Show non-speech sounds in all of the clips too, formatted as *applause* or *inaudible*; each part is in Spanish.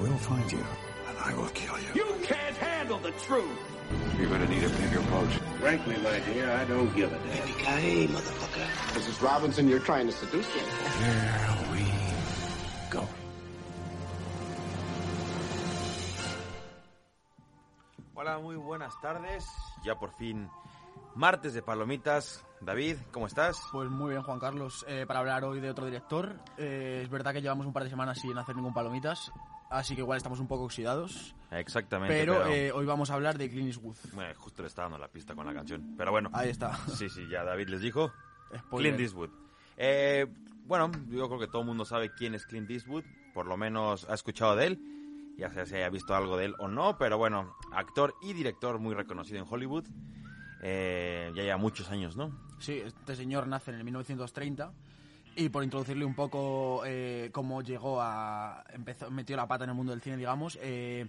will find you, and I will kill you. You can't handle the truth. You're gonna need a bigger boat. Frankly, my dear, I don't give a damn. Yippee-ki-yay, motherfucker. Mrs. Robinson, you're trying to seduce me. Here we go. Hola, muy buenas tardes. Ya por fin, martes de palomitas. David, ¿cómo estás? Pues muy bien, Juan Carlos. Eh, para hablar hoy de otro director, eh, es verdad que llevamos un par de semanas sin hacer ningún palomitas, así que igual estamos un poco oxidados. Exactamente. Pero, eh, hoy vamos a hablar de Clint Eastwood. Bueno, justo le estaba dando la pista con la canción. Pero bueno. Ahí está. *laughs* Sí, sí, ya David les dijo. Spoiler. Clint Eastwood. Eh, bueno, yo creo que todo el mundo sabe quién es Clint Eastwood. Por lo menos ha escuchado de él. Ya sea si haya visto algo de él o no. Pero bueno, actor y director muy reconocido en Hollywood. Eh, ya lleva muchos años, ¿no? Sí, este señor nace en el 1930 y por introducirle un poco eh, cómo llegó a... Empezó, metió la pata en el mundo del cine, digamos. eh,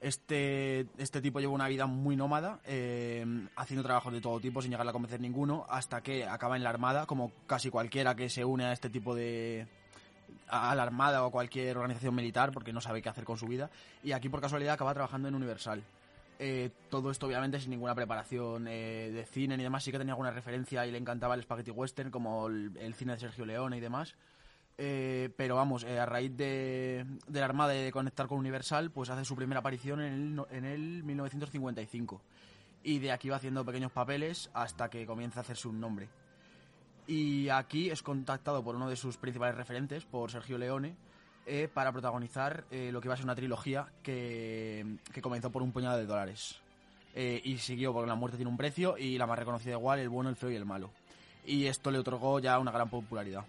este, este tipo lleva una vida muy nómada, eh, haciendo trabajos de todo tipo sin llegar a convencer ninguno, hasta que acaba en la Armada, como casi cualquiera que se une a este tipo de, a la Armada o cualquier organización militar porque no sabe qué hacer con su vida. Y aquí por casualidad acaba trabajando en Universal. Eh, todo esto obviamente sin ninguna preparación eh, de cine ni demás. Sí que tenía alguna referencia y le encantaba el spaghetti western como el, cine de Sergio Leone y demás. Eh, pero vamos, eh, a raíz de, de la Armada y de conectar con Universal, pues hace su primera aparición en el, en el 1955. Y de aquí va haciendo pequeños papeles hasta que comienza a hacerse un nombre. Y aquí es contactado por uno de sus principales referentes, por Sergio Leone, eh, para protagonizar eh, lo que iba a ser una trilogía que, que comenzó por un puñado de dólares. Eh, y siguió porque La muerte tiene un precio y la más reconocida igual, El bueno, el feo y el malo. Y esto le otorgó ya una gran popularidad.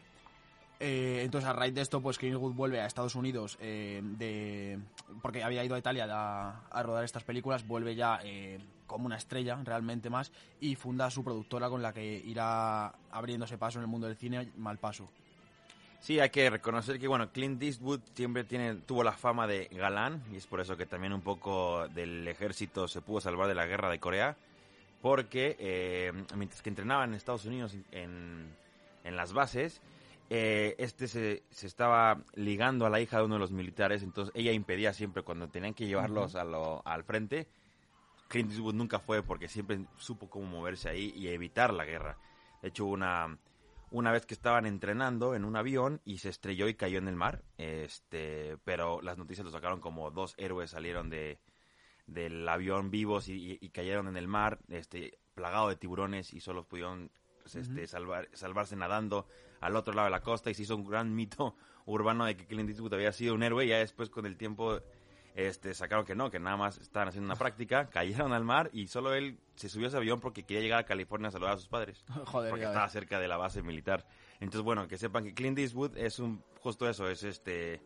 Eh, entonces, a raíz de esto, pues Eastwood vuelve a Estados Unidos, eh, de, porque había ido a Italia a, a rodar estas películas, vuelve ya eh, como una estrella, realmente más, y funda su productora con la que irá abriéndose paso en el mundo del cine, Malpaso. Sí, hay que reconocer que bueno, Clint Eastwood siempre tiene, tuvo la fama de galán y es por eso que también un poco del ejército se pudo salvar de la guerra de Corea, porque eh, mientras que entrenaba en Estados Unidos en, en las bases, eh, este se, se estaba ligando a la hija de uno de los militares, entonces ella impedía siempre cuando tenían que llevarlos a lo- al frente. Clint Eastwood nunca fue porque siempre supo cómo moverse ahí y evitar la guerra. De hecho, hubo una, una vez que estaban entrenando en un avión y se estrelló y cayó en el mar. Este, pero las noticias lo sacaron como dos héroes salieron de del avión vivos y, y- cayeron en el mar, este, plagado de tiburones y solo pudieron pues, este, salvar, salvarse nadando al otro lado de la costa y se hizo un gran mito *laughs* urbano de que Clint Eastwood había sido un héroe y ya después con el tiempo este, sacaron que no, que nada más estaban haciendo una práctica, *laughs* cayeron al mar y solo él se subió a ese avión porque quería llegar a California a saludar a sus padres *laughs* Joder, porque estaba cerca de la base militar. Entonces, bueno, que sepan que Clint Eastwood es un justo eso, es este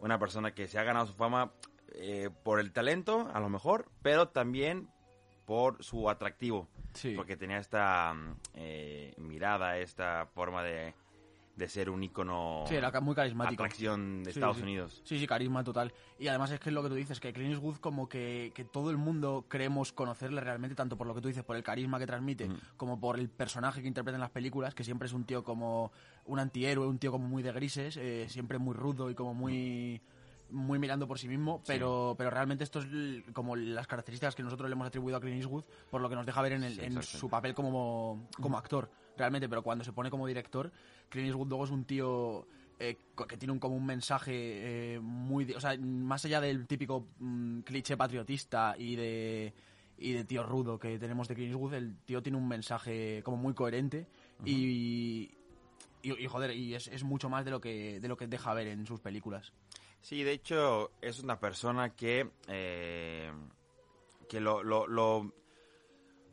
una persona que se ha ganado su fama eh, por el talento, a lo mejor, pero también por su atractivo, Sí. porque tenía esta mm, eh, mirada, esta forma de, de ser un ícono Sí, era muy carismático. atracción de Sí, Estados sí. Unidos. Sí, sí, carisma total. Y además es que es lo que tú dices, que Clint Eastwood como que, que todo el mundo creemos conocerle realmente, tanto por lo que tú dices, por el carisma que transmite, Mm. como por el personaje que interpreta en las películas, que siempre es un tío como un antihéroe, un tío como muy de grises, eh, siempre muy rudo y como muy muy mirando por sí mismo, pero, pero realmente esto es como las características que nosotros le hemos atribuido a Clint Eastwood por lo que nos deja ver en, el- Sí, en su papel como, como actor, realmente, pero cuando se pone como director, Clint Eastwood luego es un tío eh, que tiene un, como un mensaje eh, muy... O sea, más allá del típico mm, cliché patriotista y de, y de tío rudo que tenemos de Clint Eastwood, el tío tiene un mensaje como muy coherente y, y, y, joder, y es, es mucho más de lo que de lo que deja ver en sus películas. Sí, de hecho, es una persona que, eh, que lo, lo, lo,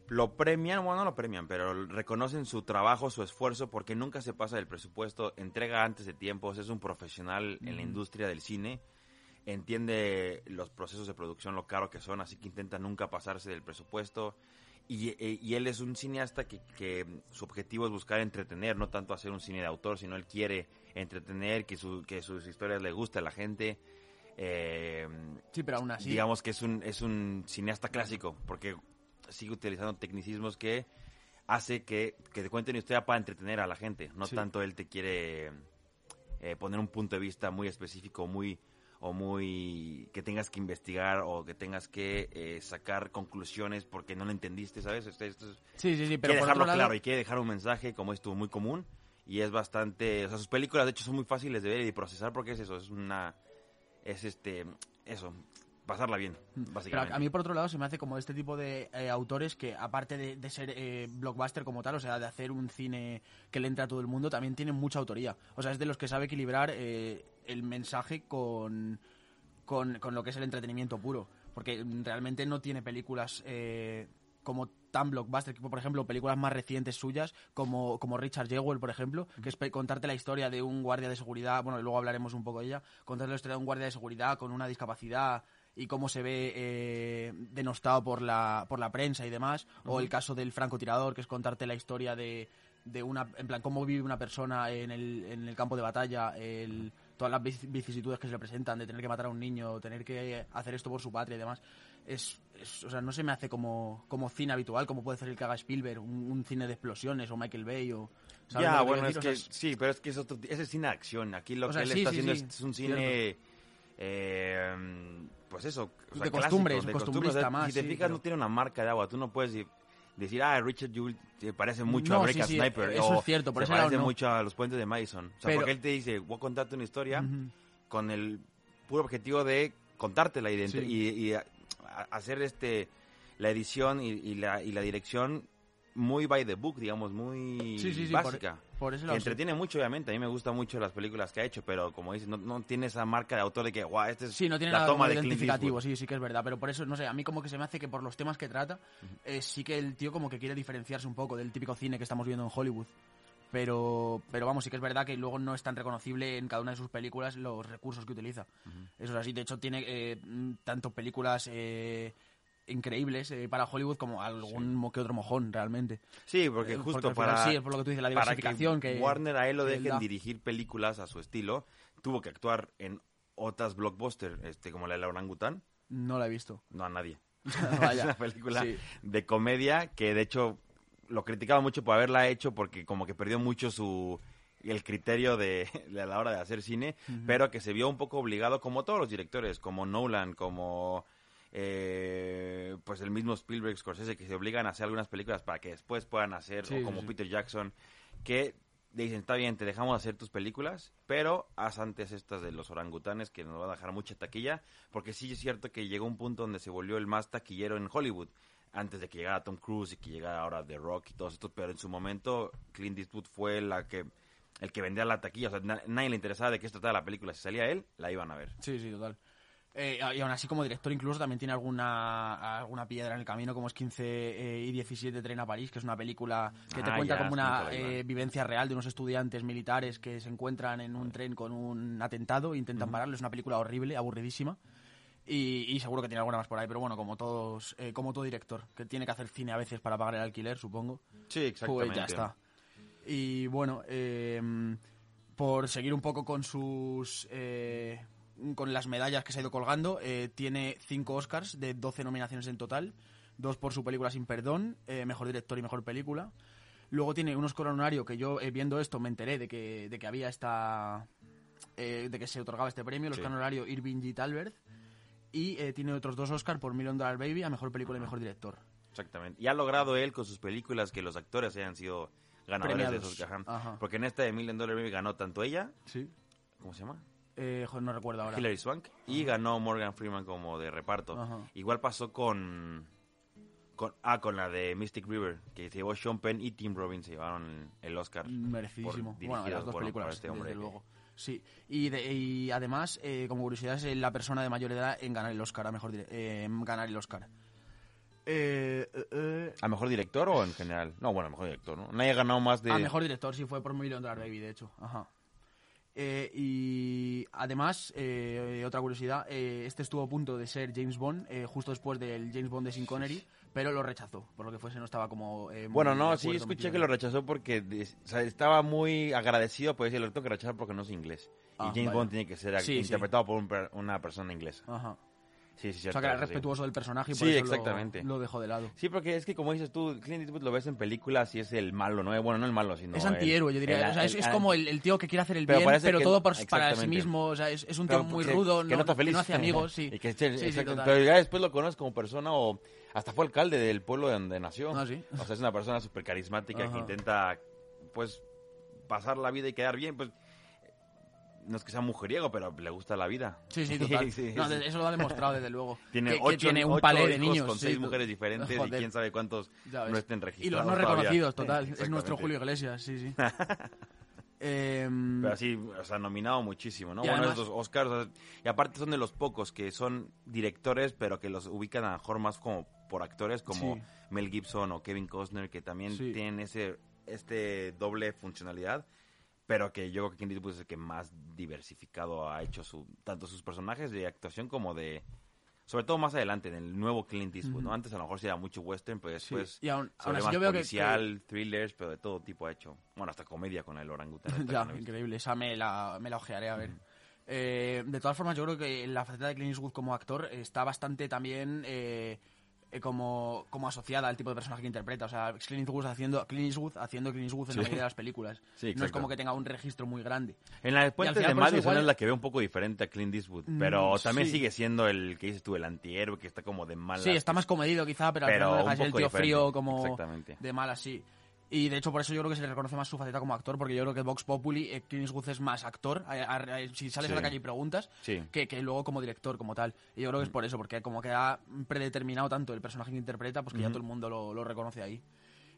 lo premian, bueno, no lo premian, pero reconocen su trabajo, su esfuerzo, porque nunca se pasa del presupuesto, entrega antes de tiempos, es un profesional en la industria del cine, entiende los procesos de producción, lo caro que son, así que intenta nunca pasarse del presupuesto. Y, eh, y él es un cineasta que, que su objetivo es buscar entretener, no tanto hacer un cine de autor, sino él quiere entretener, que, su, que sus historias le guste a la gente. Eh, Sí, pero aún así... digamos que es un, es un cineasta clásico, porque sigue utilizando tecnicismos que hace que, que te cuenten historia para entretener a la gente, no Sí. tanto él te quiere eh, poner un punto de vista muy específico, muy, o muy que tengas que investigar o que tengas que eh, sacar conclusiones porque no lo entendiste, ¿sabes? Esto, esto es- Sí, sí, sí, pero quiere por dejarlo lado- claro y quiere dejar un mensaje como esto muy común y es bastante, o sea, sus películas de hecho son muy fáciles de ver y de procesar porque es eso, es una es este eso, pasarla bien, Mm. Pero básicamente. a mí, por otro lado, se me hace como este tipo de eh, autores que, aparte de, de ser eh, blockbuster como tal, o sea, de hacer un cine que le entre a todo el mundo, también tienen mucha autoría. O sea, es de los que sabe equilibrar eh, el mensaje con, con, con lo que es el entretenimiento puro. Porque realmente no tiene películas eh, como tan blockbuster, por ejemplo, películas más recientes suyas, como, como Richard Jewell, por ejemplo, que es contarte la historia de un guardia de seguridad, bueno, luego hablaremos un poco de ella, contarte la historia de un guardia de seguridad con una discapacidad y cómo se ve eh, denostado por la, por la prensa y demás, o el caso del francotirador, que es contarte la historia de, de una, en plan, cómo vive una persona en el, en el campo de batalla, el, todas las vic- vicisitudes que se le presentan, de tener que matar a un niño, tener que hacer esto por su patria y demás. Es, es- o sea, no se me hace como, como cine habitual, como puede ser el que haga Spielberg, un, un cine de explosiones, o Michael Bay, o... ¿sabes Ya, bueno, es que O sea, sí, pero es que es otro, es cine de acción. Aquí lo que sea, él sí, está sí, haciendo sí, es, es un cine, eh, pues eso, o sea, De costumbrista sea, más, Si te sí, fijas, pero- no tiene una marca de agua. Tú no puedes decir, decir, ah, Richard Jewell te parece mucho No, a American sí, sí, Sniper. eso o es cierto, por se lado parece no. mucho a los puentes de Madison. O sea, Pero- porque él te dice, voy a contarte una historia con el puro objetivo de contártela y, de y, y a- a- hacer este la edición y, y la, y la dirección muy by the book, digamos, muy por- básica. Por ese que entretiene mucho, obviamente. A mí me gustan mucho las películas que ha hecho, pero como dices, no, no tiene esa marca de autor de que, guau, este es Sí, no tiene la nada toma de identificativo, Eastwood". sí, sí que es verdad, pero por eso, no sé, a mí como que se me hace que por los temas que trata, eh, sí que el tío como que quiere diferenciarse un poco del típico cine que estamos viendo en Hollywood. Pero, pero vamos, sí que es verdad que luego no es tan reconocible en cada una de sus películas los recursos que utiliza. Eso es así, de hecho tiene eh, tanto películas eh, increíbles eh, para Hollywood como algún que otro mojón realmente. Sí, porque Eh, justo porque al final para, sí, es por lo que tú dices, la para diversificación que, Warner a él lo dejen da. dirigir películas a su estilo, tuvo que actuar en otras blockbusters, este, como la de la orangután, No la he visto. no a nadie. *laughs* *laughs* Vaya. es una película Sí. de comedia que de hecho lo criticaba mucho por haberla hecho porque como que perdió mucho su el criterio de, *laughs* de a la hora de hacer cine, pero que se vio un poco obligado como todos los directores, como Nolan, como eh, pues el mismo Spielberg, Scorsese, que se obligan a hacer algunas películas para que después puedan hacer, Sí, o como sí. Peter Jackson, que dicen, está bien, te dejamos hacer tus películas, pero haz antes estas de los orangutanes que nos va a dejar mucha taquilla, porque sí es cierto que llegó un punto donde se volvió el más taquillero en Hollywood, antes de que llegara Tom Cruise y que llegara ahora The Rock y todos estos, pero en su momento Clint Eastwood fue la que el que vendía la taquilla, o sea, na- nadie le interesaba de qué se trataba la película, si salía él, la iban a ver. Sí, sí, total. Eh, y aún así, como director, incluso también tiene alguna, alguna piedra en el camino, como es 15 eh, y 17 Tren a París, que es una película que te Ah, cuenta ya, como una eh, vivencia real de unos estudiantes militares que se encuentran en un tren con un atentado e intentan pararlo. Es una película horrible, aburridísima. Y, y seguro que tiene alguna más por ahí, pero bueno, como todos, como todo director, que tiene que hacer cine a veces para pagar el alquiler, supongo. Sí, Pues ya está. Y bueno, eh, por seguir un poco con sus. Con las medallas que se ha ido colgando, eh, tiene cinco Oscars de 12 nominaciones en total: dos por su película Sin Perdón, eh, mejor director y mejor película. Luego tiene un Oscar honorario que yo, eh, viendo esto, me enteré de que, de que había esta. de que se otorgaba este premio, el Sí. Oscar honorario Irving G. Talbert. Y tiene otros dos Oscars por Million Dollar Baby a mejor película y mejor director. Exactamente. Y ha logrado él con sus películas que los actores hayan sido ganadores Premiados. de esos ajá. Ajá. Porque en esta de Million Dollar Baby ganó tanto ella, Sí. ¿cómo se llama? Eh, joder, no recuerdo ahora. Hilary Swank, y ganó Morgan Freeman como de reparto. Ajá. Igual pasó con, con ah con la de Mystic River, que se llevó Sean Penn y Tim Robbins se llevaron el Oscar. Merecidísimo. por- bueno, las dos por- películas, por este hombre desde luego. Sí, y, de- y además, eh, como curiosidad, es la persona de mayor edad en ganar el Oscar, a mejor dire- eh, en ganar el Oscar. Eh, eh, eh, ¿A mejor director o en general? No, bueno, a mejor director, ¿no? Nadie ha ganado más de... A mejor director, sí, fue por Million Dollar Baby, de hecho. Ajá. Eh, y además, eh, otra curiosidad, eh, este estuvo a punto de ser James Bond eh, justo después del James Bond de Sin Connery, pero lo rechazó, por lo que fuese no estaba como... eh, Bueno, no, sí, escuché que lo rechazó porque des- o sea, estaba muy agradecido, pues decir, lo tengo que rechazar porque no es inglés. Ah, y James vaya. Bond tiene que ser Sí, sí. interpretado por un una persona inglesa. Ajá. Sí, sí, o sea, cierto, que era sí. respetuoso del personaje y por Sí, eso lo- exactamente. Lo, dejó de lado. Sí, porque es que como dices tú, Clint Eastwood lo ves en películas y es el malo, ¿no? Bueno, no el malo, sino... es antihéroe, yo diría. el- o sea, es, el- es como el, el tío que quiere hacer el Pero bien, pero todo por, para sí mismo. O sea, es, es un Pero tío muy que- rudo, que no, no está feliz. no hace *laughs* amigos, sí. Y que pero ya después lo conoces como persona o hasta fue alcalde del pueblo donde nació. Ah, sí. O sea, es una persona súper carismática que intenta, pues, pasar la vida y quedar bien, pues... No es que sea mujeriego, pero le gusta la vida. Sí, sí, *laughs* total. Sí, No, sí. Eso lo ha demostrado, desde luego. *laughs* Tiene que, que ocho, tiene un ocho palé de hijos niños. con sí, seis mujeres diferentes y quién sabe cuántos no estén Y registrados los no todavía. reconocidos, total. es nuestro. Julio Iglesias, sí, sí. *laughs* Em, Pero así, o sea, nominado muchísimo, ¿no? Y bueno, además- estos Oscars, o sea, y aparte son de los pocos que son directores, pero que los ubican a lo mejor más como por actores, como Sí. Mel Gibson o Kevin Costner, que también Sí. tienen ese este doble funcionalidad, pero que yo creo que Clint Eastwood es el que más diversificado ha hecho su tanto sus personajes de actuación como de sobre todo más adelante en el nuevo Clint Eastwood, ¿no? Antes a lo mejor sí era mucho western, pero Sí, después y aún- sobre así más yo veo que- policial, thrillers, pero de todo tipo ha hecho. Bueno, hasta comedia con el orangután. *laughs* esta que Ya, no increíble. Esa me la, me la ojearé a ver. Eh, de todas formas, yo creo que la faceta de Clint Eastwood como actor está bastante también eh, como, como asociada al tipo de personaje que interpreta. O sea, Clint Eastwood haciendo Clint Eastwood, haciendo Clint Eastwood en Sí. la mayoría de las películas. Sí, no es como que tenga un registro muy grande. En la Puentes final de Madison igual- es la que veo un poco diferente a Clint Eastwood, Mm, pero también sí. sigue siendo el que dices tú, el antihéroe, que está como de mala. Sí, está más comedido quizá, pero, al Pero final no deja un de ser el tío diferente. frío como de mal así. Y de hecho por eso yo creo que se le reconoce más su faceta como actor, porque yo creo que Vox Populi, eh, Clint Eastwood es más actor, a- a- a- si sales Sí. a la calle y preguntas, Sí. que, que luego como director como tal. Y yo creo que es por eso, porque como que ha predeterminado tanto el personaje que interpreta, pues que ya todo el mundo lo, lo reconoce ahí.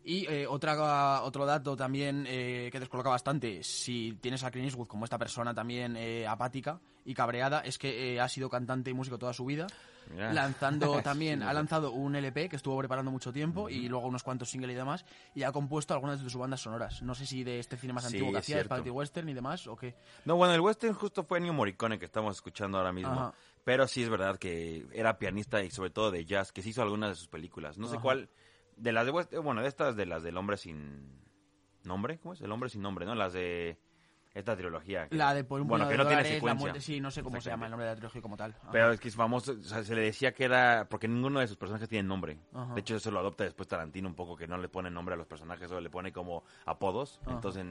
Y eh, otra, otro dato también eh, que descoloca bastante, si tienes a Clint Eastwood como esta persona también eh, apática y cabreada, es que eh, ha sido cantante y músico toda su vida, lanzando *laughs* también, ha lanzado un LP que estuvo preparando mucho tiempo y luego unos cuantos singles y demás, y ha compuesto algunas de sus bandas sonoras. No sé si de este cine más Sí, antiguo que hacía. Spaghetti Western y demás, o qué. No, bueno, el western justo fue New Morricone que estamos escuchando ahora mismo. Ajá. Pero sí es verdad que era pianista y sobre todo de jazz, que se hizo algunas de sus películas. No sé cuál. De las de western, bueno, de estas de las del hombre sin nombre, ¿cómo es? El hombre sin nombre, ¿no? Las de esta trilogía. que- La de por un bueno, que de no tiene la secuencia. muerte, sí, no sé cómo se llama el nombre de la trilogía como tal. Ajá. Pero es que es famoso, o sea, se le decía que era porque ninguno de sus personajes tiene nombre. Ajá. De hecho, eso lo adopta después Tarantino un poco, que no le pone nombre a los personajes, solo le pone como apodos. Ajá. Entonces,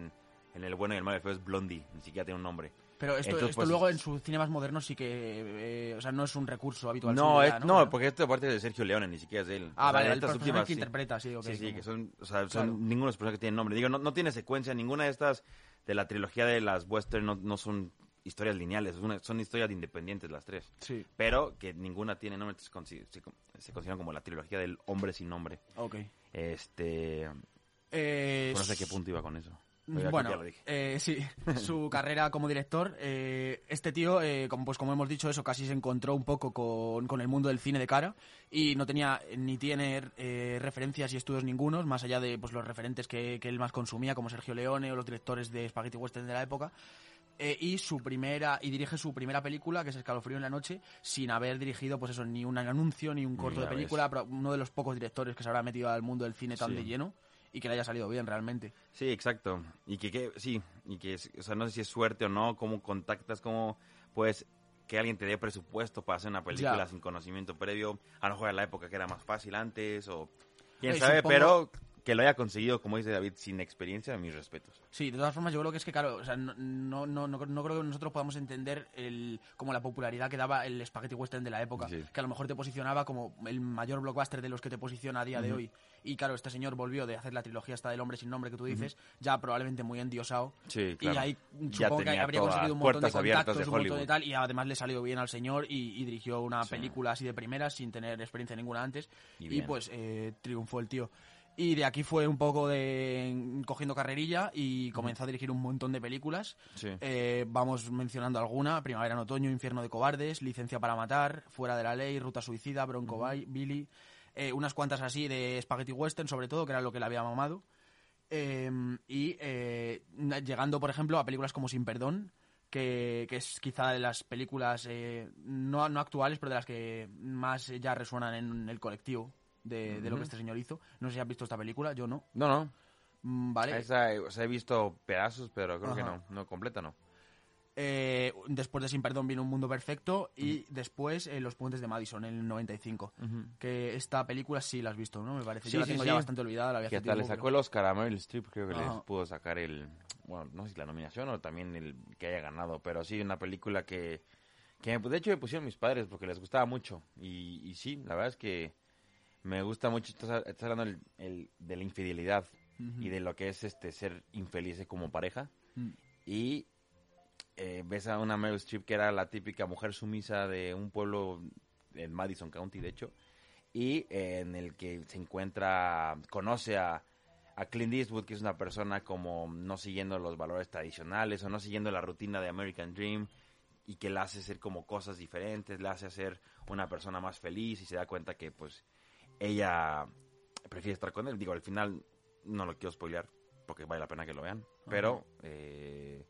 en, El bueno y el malo el feo es Blondie, ni siquiera tiene un nombre. Pero esto, Entonces, esto pues, luego en su cine más moderno sí que, eh, o sea, no es un recurso habitual. No, es- ya, no, porque esto aparte de Sergio Leone, ni siquiera es de él. Ah, O vale, el personaje últimas, que sí. interpreta, sí, ok. Sí, sí, como- que son, o sea, son Claro. ninguno de los personajes que tienen nombre. Digo, no, no tiene secuencia, ninguna de estas de la trilogía de las western no, no son historias lineales, es una- son historias independientes las tres. Sí, Pero que ninguna tiene nombre, se, se consideran como la trilogía del hombre sin nombre. ok. Este, Eh, no sé qué punto iba con eso. Bueno, eh, sí, *laughs* su carrera como director, eh, este tío, eh, como, pues como hemos dicho, eso casi se encontró un poco con, con el mundo del cine de cara y no tenía ni tiene eh, referencias y estudios ningunos, más allá de pues, los referentes que, que él más consumía, como Sergio Leone o los directores de Spaghetti Western de la época. Eh, y su primera y dirige su primera película que es Escalofrío en la noche sin haber dirigido pues eso ni un anuncio ni un corto de película pero uno de los pocos directores que se habrá metido al mundo del cine tan Sí. de lleno y que le haya salido bien realmente Sí, exacto. Y que, que- sí, y que, o sea, no sé si es suerte o no, cómo contactas, cómo, pues, que alguien te dé presupuesto para hacer una película Ya. sin conocimiento previo. A lo mejor en la época que era más fácil antes, o quién sabe, supongo- pero que lo haya conseguido, como dice David, sin experiencia, mis respetos. Sí, de todas formas yo creo que es que, claro, o sea, no, no, no, no, creo que nosotros podamos entender el, como la popularidad que daba el spaghetti western de la época, Sí. que a lo mejor te posicionaba como el mayor blockbuster de los que te posiciona a día de hoy. Y claro, este señor volvió de hacer la trilogía hasta del hombre sin nombre que tú dices, ya probablemente muy endiosado. Sí, Y claro. ahí Ya supongo que habría conseguido un montón de contactos, de un montón de tal, y además le salió bien al señor y, y dirigió una Sí. película así de primeras sin tener experiencia ninguna antes. Y Y, pues eh, triunfó el tío. Y de aquí fue un poco de cogiendo carrerilla y comenzó a dirigir un montón de películas. Sí. Eh, vamos mencionando alguna: Primavera en Otoño, Infierno de Cobardes, Licencia para Matar, Fuera de la Ley, Ruta Suicida, Bronco Bay, Billy. eh, unas cuantas así de Spaghetti Western, sobre todo, que era lo que le había mamado. Eh, y eh, na- llegando, por ejemplo, a películas como Sin Perdón, que, que es quizá de las películas eh, no, no actuales, pero de las que más ya resuenan en el colectivo de, de lo que este señor hizo. No sé si has visto esta película, yo no. No, no. Mm, Vale. Esa, o sea, he visto pedazos, pero creo que Ajá. no. No, completa no. Eh, después de Sin Perdón viene Un Mundo Perfecto y después eh, Los Puentes de Madison en el 95. Que esta película sí la has visto, ¿no? Me parece. Sí, Yo la sí, tengo sí. ya bastante olvidada. La había Que hace hasta le tiempo, sacó pero- el Oscar a Meryl Streep, creo que les Ajá. pudo sacar el, bueno, no sé si la nominación o también el que haya ganado, pero sí, una película que, que de hecho me pusieron mis padres porque les gustaba mucho. Y, y sí, la verdad es que me gusta mucho, estás, estás hablando el- el- de la infidelidad y de lo que es este ser infeliz como pareja. Mm. Y eh, ves a una Meryl Streep que era la típica mujer sumisa de un pueblo en Madison County, de hecho, y eh, en el que se encuentra, conoce a, a Clint Eastwood, que es una persona como no siguiendo los valores tradicionales o no siguiendo la rutina de American Dream y que le hace hacer como cosas diferentes, le hace ser una persona más feliz y se da cuenta que pues ella prefiere estar con él. Digo, al final no lo quiero spoilear porque vale la pena que lo vean, pero eh,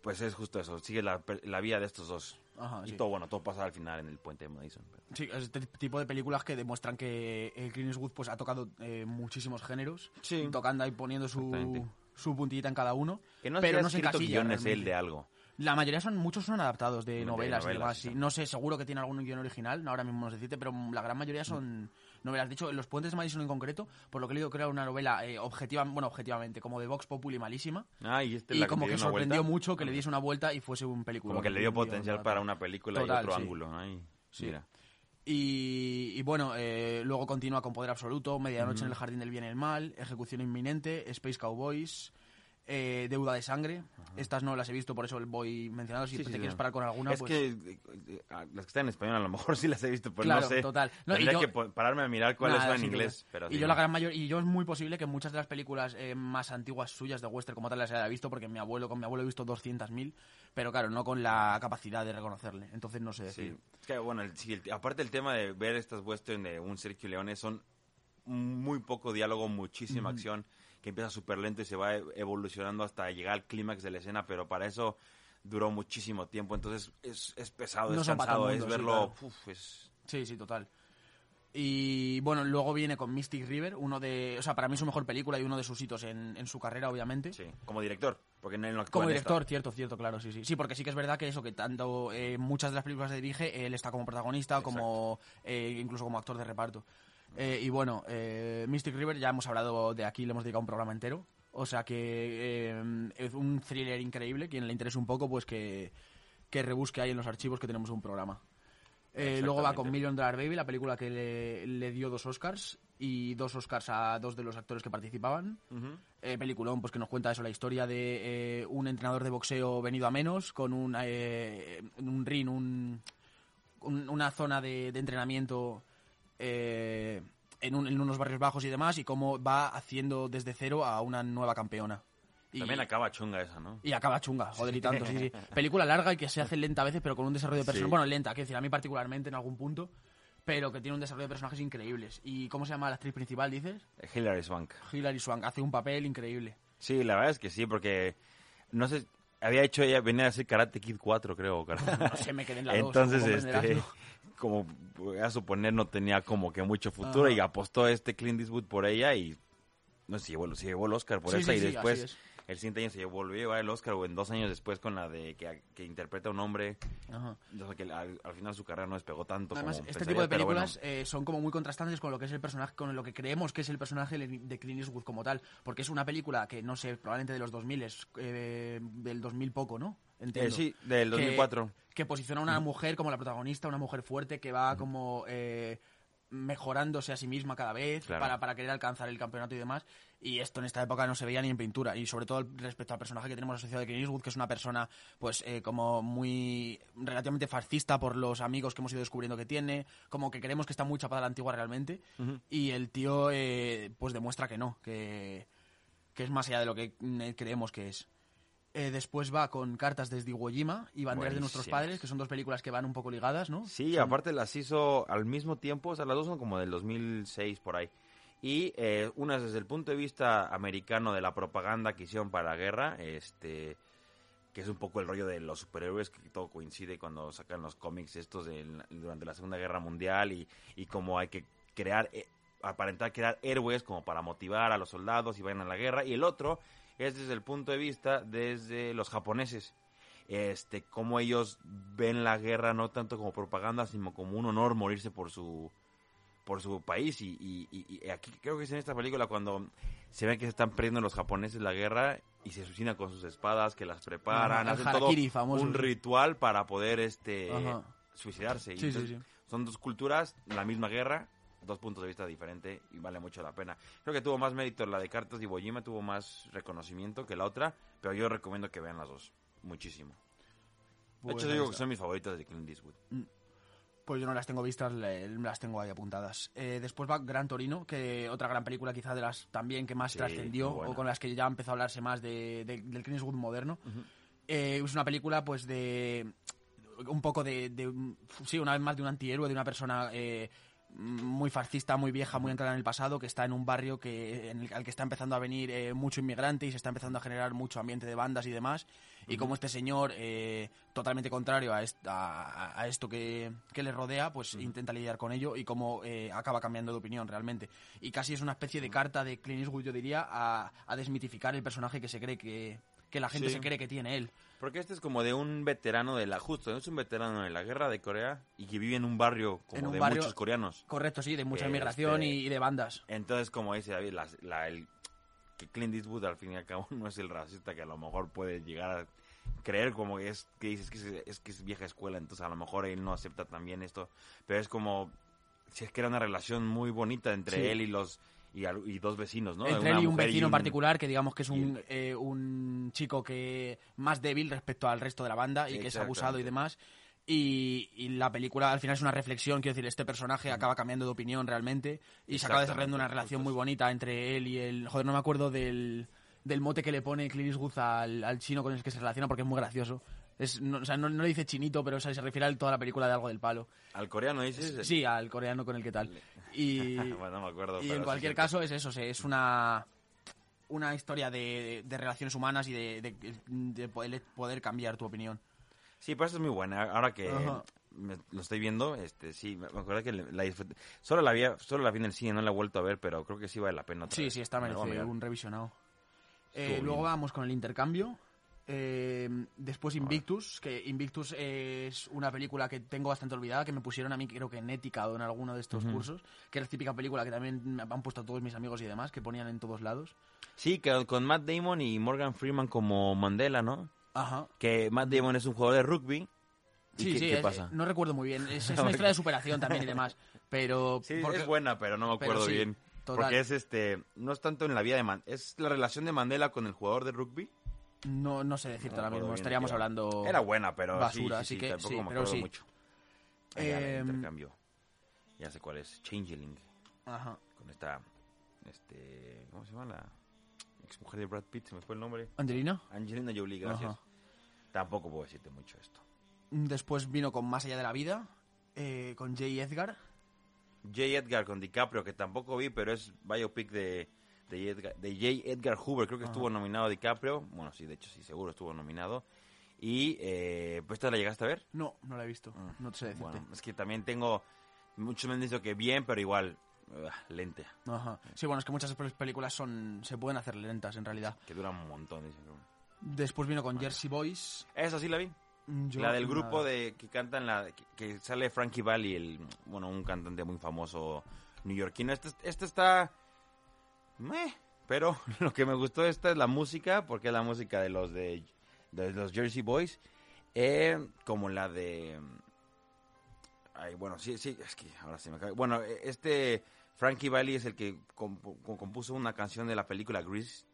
pues es justo eso, sigue la, la vida de estos dos. Ajá, y sí. todo, bueno, todo pasa al final en el puente de Madison. pero- Sí, es este tipo de películas que demuestran que el Clint Eastwood pues, ha tocado eh, muchísimos géneros, Sí. tocando ahí poniendo su, su puntillita en cada uno, Que no pero no se encasilla guiones él de algo. La mayoría son, muchos son adaptados de De novelas, y novelas, demás. sí. No sé, seguro que tiene algún guion original, no ahora mismo no sé decirte, pero la gran mayoría son novelas. De hecho, Los Puentes de Madison en concreto, por lo que he leído, era una novela eh, objetiva, bueno, objetivamente, como de Vox Populi malísima. Ah, y este y la como que sorprendió vuelta. mucho que le diese una vuelta y fuese un película. Como que le dio potencial para una película Total, y otro sí. ángulo. Ay, Sí. mira. Y, y bueno, eh, luego continúa con Poder Absoluto, Medianoche en el Jardín del Bien y el Mal, Ejecución Inminente, Space Cowboys, eh, Deuda de Sangre. Estas no las he visto, por eso voy mencionando. Si Sí, te sí, quieres parar con alguna, es pues... que eh, eh, las que están en español a lo mejor *laughs* sí las he visto, pero Claro, no sé. total. No, Tendría yo- que pararme a mirar cuáles son en inglés. Pero y sí, yo no. la gran mayor y yo es muy posible que muchas de las películas eh, más antiguas suyas de western como tal las haya visto porque mi abuelo con mi abuelo he visto 200.000 pero claro no con la capacidad de reconocerle entonces no sé Sí. decir Es que, bueno, el- sí, el- aparte el tema de ver estas western de un Sergio Leone son muy poco diálogo, muchísima acción, que empieza súper lento y se va e- evolucionando hasta llegar al clímax de la escena, pero para eso duró muchísimo tiempo, entonces es, es pesado, No es cansado, es sí, verlo, claro. uf, es... sí sí total y bueno luego viene con Mystic River uno de o sea para mí su mejor película y uno de sus hitos en, en su carrera obviamente Sí, como director, porque no, actúa Como director, esta. cierto, cierto, claro, sí, sí. Sí, porque sí que es verdad que eso, que tanto eh, muchas de las películas que dirige, él está como protagonista, como eh, incluso como actor de reparto. Eh, y bueno, eh, Mystic River ya hemos hablado de aquí, le hemos dedicado un programa entero. O sea que eh, es un thriller increíble, quien le interese un poco, pues que, que rebusque ahí en los archivos que tenemos un programa. Eh, luego va con. Million Dollar Baby, la película que le, le dio dos Oscars y dos Oscars a dos de los actores que participaban. Ujú. Eh, peliculón, pues que nos cuenta eso, la historia de un entrenador de boxeo venido a menos, con un, eh, un ring, un, un- una zona de, de entrenamiento eh, en, un- en unos barrios bajos y demás, y cómo va haciendo desde cero a una nueva campeona. Y, También acaba chunga esa, ¿no? y acaba chunga, joder, y tanto, sí, sí. *laughs* Película larga y que se hace lenta a veces, pero con un desarrollo de personajes. Sí. Bueno, lenta, quiero decir, a mí particularmente en algún punto, pero que tiene un desarrollo de personajes increíbles. ¿Y cómo se llama la actriz principal, dices? Hilary Swank. Hilary Swank, hace un papel increíble. Sí, la verdad es que sí, porque no sé, había hecho ella, venía a hacer Karate Kid 4, creo. *laughs* No sé, me quedé en la Entonces, este. Como voy a suponer, no tenía como que mucho futuro Ajá. y apostó este Clint Eastwood por ella y no sé, se llevó, se llevó el Oscar por Sí, esa sí, y sí, después es. el siguiente año se volvió a llevar el Oscar o en dos años después con la de que, que interpreta a un hombre. Ajá. O sea, que al, al final su carrera no despegó tanto Además, como este tipo de bueno. películas eh, son como muy contrastantes con lo que es el personaje, con lo que creemos que es el personaje de Clint Eastwood como tal, porque es una película que no sé, probablemente de los 2000 es eh, del 2000 poco, ¿no? Entiendo. Eh, sí, del Que- 2004. Que, posiciona a una mujer como la protagonista, una mujer fuerte que va como eh, mejorándose a sí misma cada vez Claro. para, para querer alcanzar el campeonato y demás. Y esto en esta época no se veía ni en pintura. Y sobre todo respecto al personaje que tenemos asociado de Clint Eastwood, que es una persona pues eh, como muy relativamente fascista por los amigos que hemos ido descubriendo que tiene, como que creemos que está muy chapada la antigua realmente. Y el tío eh, pues demuestra que no, que, que es más allá de lo que mm, creemos que es. Eh, después va con Cartas desde Iwo Jima y Banderas de nuestros padres, que son dos películas que van un poco ligadas, ¿no? Sí, aparte las hizo al mismo tiempo, o sea, las dos son como del 2006 por ahí. Y eh, una es desde el punto de vista americano de la propaganda que hicieron para la guerra, este que es un poco el rollo de los superhéroes, que todo coincide cuando sacan los cómics estos de, durante la Segunda Guerra Mundial y, y cómo hay que crear, eh, aparentar crear héroes como para motivar a los soldados y vayan a la guerra. Y el otro es desde el punto de vista desde los japoneses este, cómo ellos ven la guerra no tanto como propaganda, sino como un honor morirse por su por su país y, y- y- aquí creo que es en esta película cuando se ven que se están perdiendo los japoneses la guerra y se suicidan con sus espadas, que las preparan, Ajá, hacen todo famoso, un ritual para poder este Ajá. suicidarse. Sí, sí. Son dos culturas, la misma guerra, dos puntos de vista diferentes y vale mucho la pena. Creo que tuvo más mérito la de Cartas de Iwo Jima, tuvo más reconocimiento que la otra, pero yo recomiendo que vean las dos, muchísimo. De hecho, digo que son mis favoritas de Clint Eastwood. Pues yo no las tengo vistas, las tengo ahí apuntadas. Eh, después va Gran Torino, que otra gran película quizá de las también que más Sí, trascendió o con las que ya empezó a hablarse más de, de- del Clint Eastwood moderno. Eh, es una película pues de un poco de, sí, una vez más de un antihéroe, de una persona eh, muy fascista, muy vieja, muy entrada en el pasado, que está en un barrio que en el, al que está empezando a venir eh, mucho inmigrante y se está empezando a generar mucho ambiente de bandas y demás. Y como este señor, eh, totalmente contrario a, est- a- a esto que, que le rodea, pues intenta lidiar con ello y cómo eh, acaba cambiando de opinión realmente. Y casi es una especie de carta de Clint Eastwood, yo diría, a, a desmitificar el personaje que se cree que, que la gente Sí. se cree que tiene él. Porque este es como de un veterano de la, justo, es un veterano de la guerra de Corea y que vive en un barrio como un de barrio- muchos coreanos. Correcto, sí, de mucha inmigración este, y, de bandas. Entonces, como dice David, la- el, que Clint Eastwood al fin y al cabo *laughs* no es el racista que a lo mejor puede llegar a creer como que es que dices que es, es que es vieja escuela, entonces a lo mejor él no acepta también esto, pero es como si es que era una relación muy bonita entre Sí. él y los y, al- y dos vecinos, ¿no? Entre él y un vecino en un- particular que digamos que es y un, eh, un chico que más débil respecto al resto de la banda y que es abusado y demás. Y, y la película al final es una reflexión, quiero decir, este personaje acaba cambiando de opinión realmente y se acaba desarrollando una relación muy bonita entre él y el... Joder, no me acuerdo del, del mote que le pone Clint Eastwood al, al chino con el que se relaciona porque es muy gracioso. Es, no, o sea, no, no le dice chinito, pero o sea, se refiere a toda la película de algo del palo. Al coreano dices. Sí, al coreano con el que tal. Y, *laughs* bueno, no me acuerdo. y en sí cualquier cierto. caso es eso, es una una historia de, de relaciones humanas y de, de- de poder, poder cambiar tu opinión. Sí, eso es muy buena. Ahora que Ajá. me- lo estoy viendo, este sí, me acuerdo que la disfruté. Solo la vi, solo la vi en el cine, no la he vuelto a ver, pero creo que sí vale la pena. otra Sí, vez. sí, está Me la voy a merece mirar. un revisionado. Eh, luego vamos con el intercambio. Eh, después Invictus, que Invictus es una película que tengo bastante olvidada, que me pusieron a mí creo que en ética o en alguno de estos cursos, que es la típica película que también me han puesto todos mis amigos y demás, que ponían en todos lados. Sí, que con Matt Damon y Morgan Freeman como Mandela, ¿no? Ajá. Que Matt Damon es un jugador de rugby. ¿Y Sí, qué, sí, qué es- pasa? no recuerdo muy bien. Es, es una *laughs* historia de superación también y demás. Pero. Sí, porque- es buena, pero no me acuerdo sí, bien. total. Porque es este, no es tanto en la vida de Mandela, es la relación de Mandela con el jugador de rugby. No, no sé decirte No ahora mismo. bien Estaríamos hablando. Era buena, pero basura, sí, sí, así sí, que tampoco me pero acuerdo sí. mucho. Ya, el Em, intercambio. Ya sé cuál es, Changeling. Ajá. Con esta, este, ¿cómo se llama la ex mujer de Brad Pitt? Se me fue el nombre. ¿Angelina? Angelina Jolie, gracias. Ajá. Tampoco puedo decirte mucho esto. Después vino con Más allá de la vida. eh, con Jay Edgar. J. Edgar con DiCaprio, que tampoco vi, pero es biopic de, de, J. Edgar, de J. Edgar Hoover. Creo que estuvo nominado DiCaprio. Bueno, sí, de hecho, sí, seguro estuvo nominado. Y, eh, pues, ¿esta la llegaste a ver? No, no la he visto. No te sé decirte. Bueno, es que también tengo... Muchos me han dicho que bien, pero igual, uh, lente. Ajá. Sí, bueno, es que muchas pe- películas son se pueden hacer lentas en realidad. Que dura un montón, dicen. Después vino con Jersey Boys. Esa sí la vi. Mm, yo la del nada. grupo de que cantan la que, que sale Frankie Valli, el bueno, un cantante muy famoso neoyorquino. Este, este está meh, pero *laughs* lo que me gustó de esta es la música, porque es la música de los de, de los Jersey Boys, eh, como la de ay, bueno, sí, sí, es que ahora se me cae. Bueno, eh, este Frankie Valli es el que compu- compuso una canción de la película Grease.